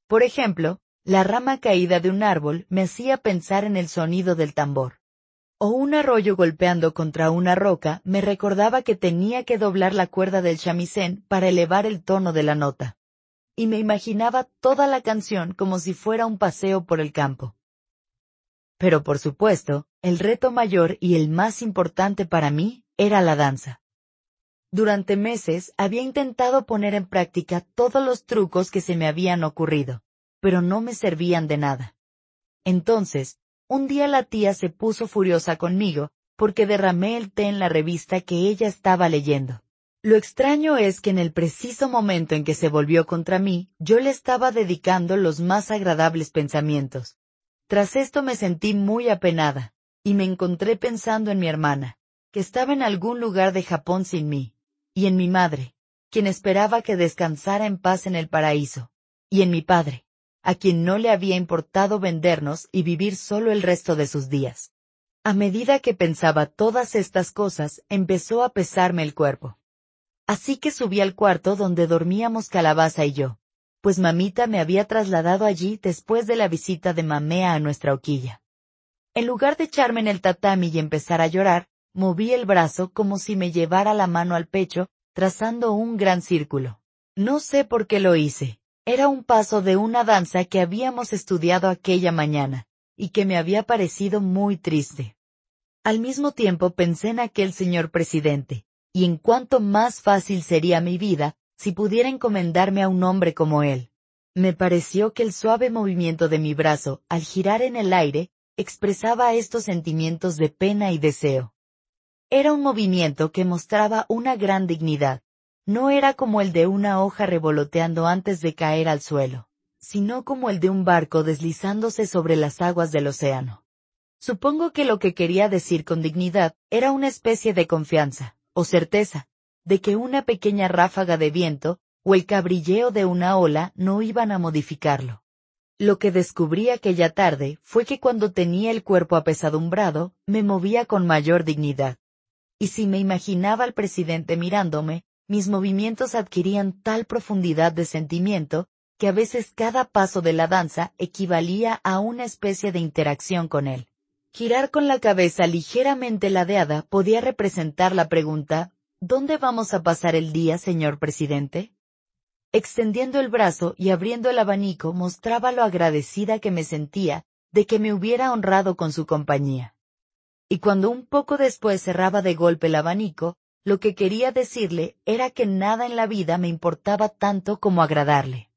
Por ejemplo, la rama caída de un árbol me hacía pensar en el sonido del tambor. O un arroyo golpeando contra una roca me recordaba que tenía que doblar la cuerda del chamisén para elevar el tono de la nota. Y me imaginaba toda la canción como si fuera un paseo por el campo. Pero por supuesto, el reto mayor y el más importante para mí era la danza. Durante meses había intentado poner en práctica todos los trucos que se me habían ocurrido, pero no me servían de nada. Entonces, un día la tía se puso furiosa conmigo, porque derramé el té en la revista que ella estaba leyendo. Lo extraño es que en el preciso momento en que se volvió contra mí, yo le estaba dedicando los más agradables pensamientos. Tras esto me sentí muy apenada, y me encontré pensando en mi hermana que estaba en algún lugar de Japón sin mí, y en mi madre, quien esperaba que descansara en paz en el paraíso, y en mi padre, a quien no le había importado vendernos y vivir solo el resto de sus días. A medida que pensaba todas estas cosas, empezó a pesarme el cuerpo. Así que subí al cuarto donde dormíamos Calabaza y yo, pues mamita me había trasladado allí después de la visita de mamea a nuestra hoquilla. En lugar de echarme en el tatami y empezar a llorar, moví el brazo como si me llevara la mano al pecho, trazando un gran círculo. No sé por qué lo hice. Era un paso de una danza que habíamos estudiado aquella mañana, y que me había parecido muy triste. Al mismo tiempo pensé en aquel señor presidente, y en cuánto más fácil sería mi vida si pudiera encomendarme a un hombre como él. Me pareció que el suave movimiento de mi brazo, al girar en el aire, expresaba estos sentimientos de pena y deseo. Era un movimiento que mostraba una gran dignidad. No era como el de una hoja revoloteando antes de caer al suelo, sino como el de un barco deslizándose sobre las aguas del océano. Supongo que lo que quería decir con dignidad era una especie de confianza, o certeza, de que una pequeña ráfaga de viento, o el cabrilleo de una ola no iban a modificarlo. Lo que descubrí aquella tarde fue que cuando tenía el cuerpo apesadumbrado, me movía con mayor dignidad y si me imaginaba al presidente mirándome, mis movimientos adquirían tal profundidad de sentimiento, que a veces cada paso de la danza equivalía a una especie de interacción con él. Girar con la cabeza ligeramente ladeada podía representar la pregunta, ¿Dónde vamos a pasar el día, señor presidente? Extendiendo el brazo y abriendo el abanico mostraba lo agradecida que me sentía de que me hubiera honrado con su compañía y cuando un poco después cerraba de golpe el abanico, lo que quería decirle era que nada en la vida me importaba tanto como agradarle.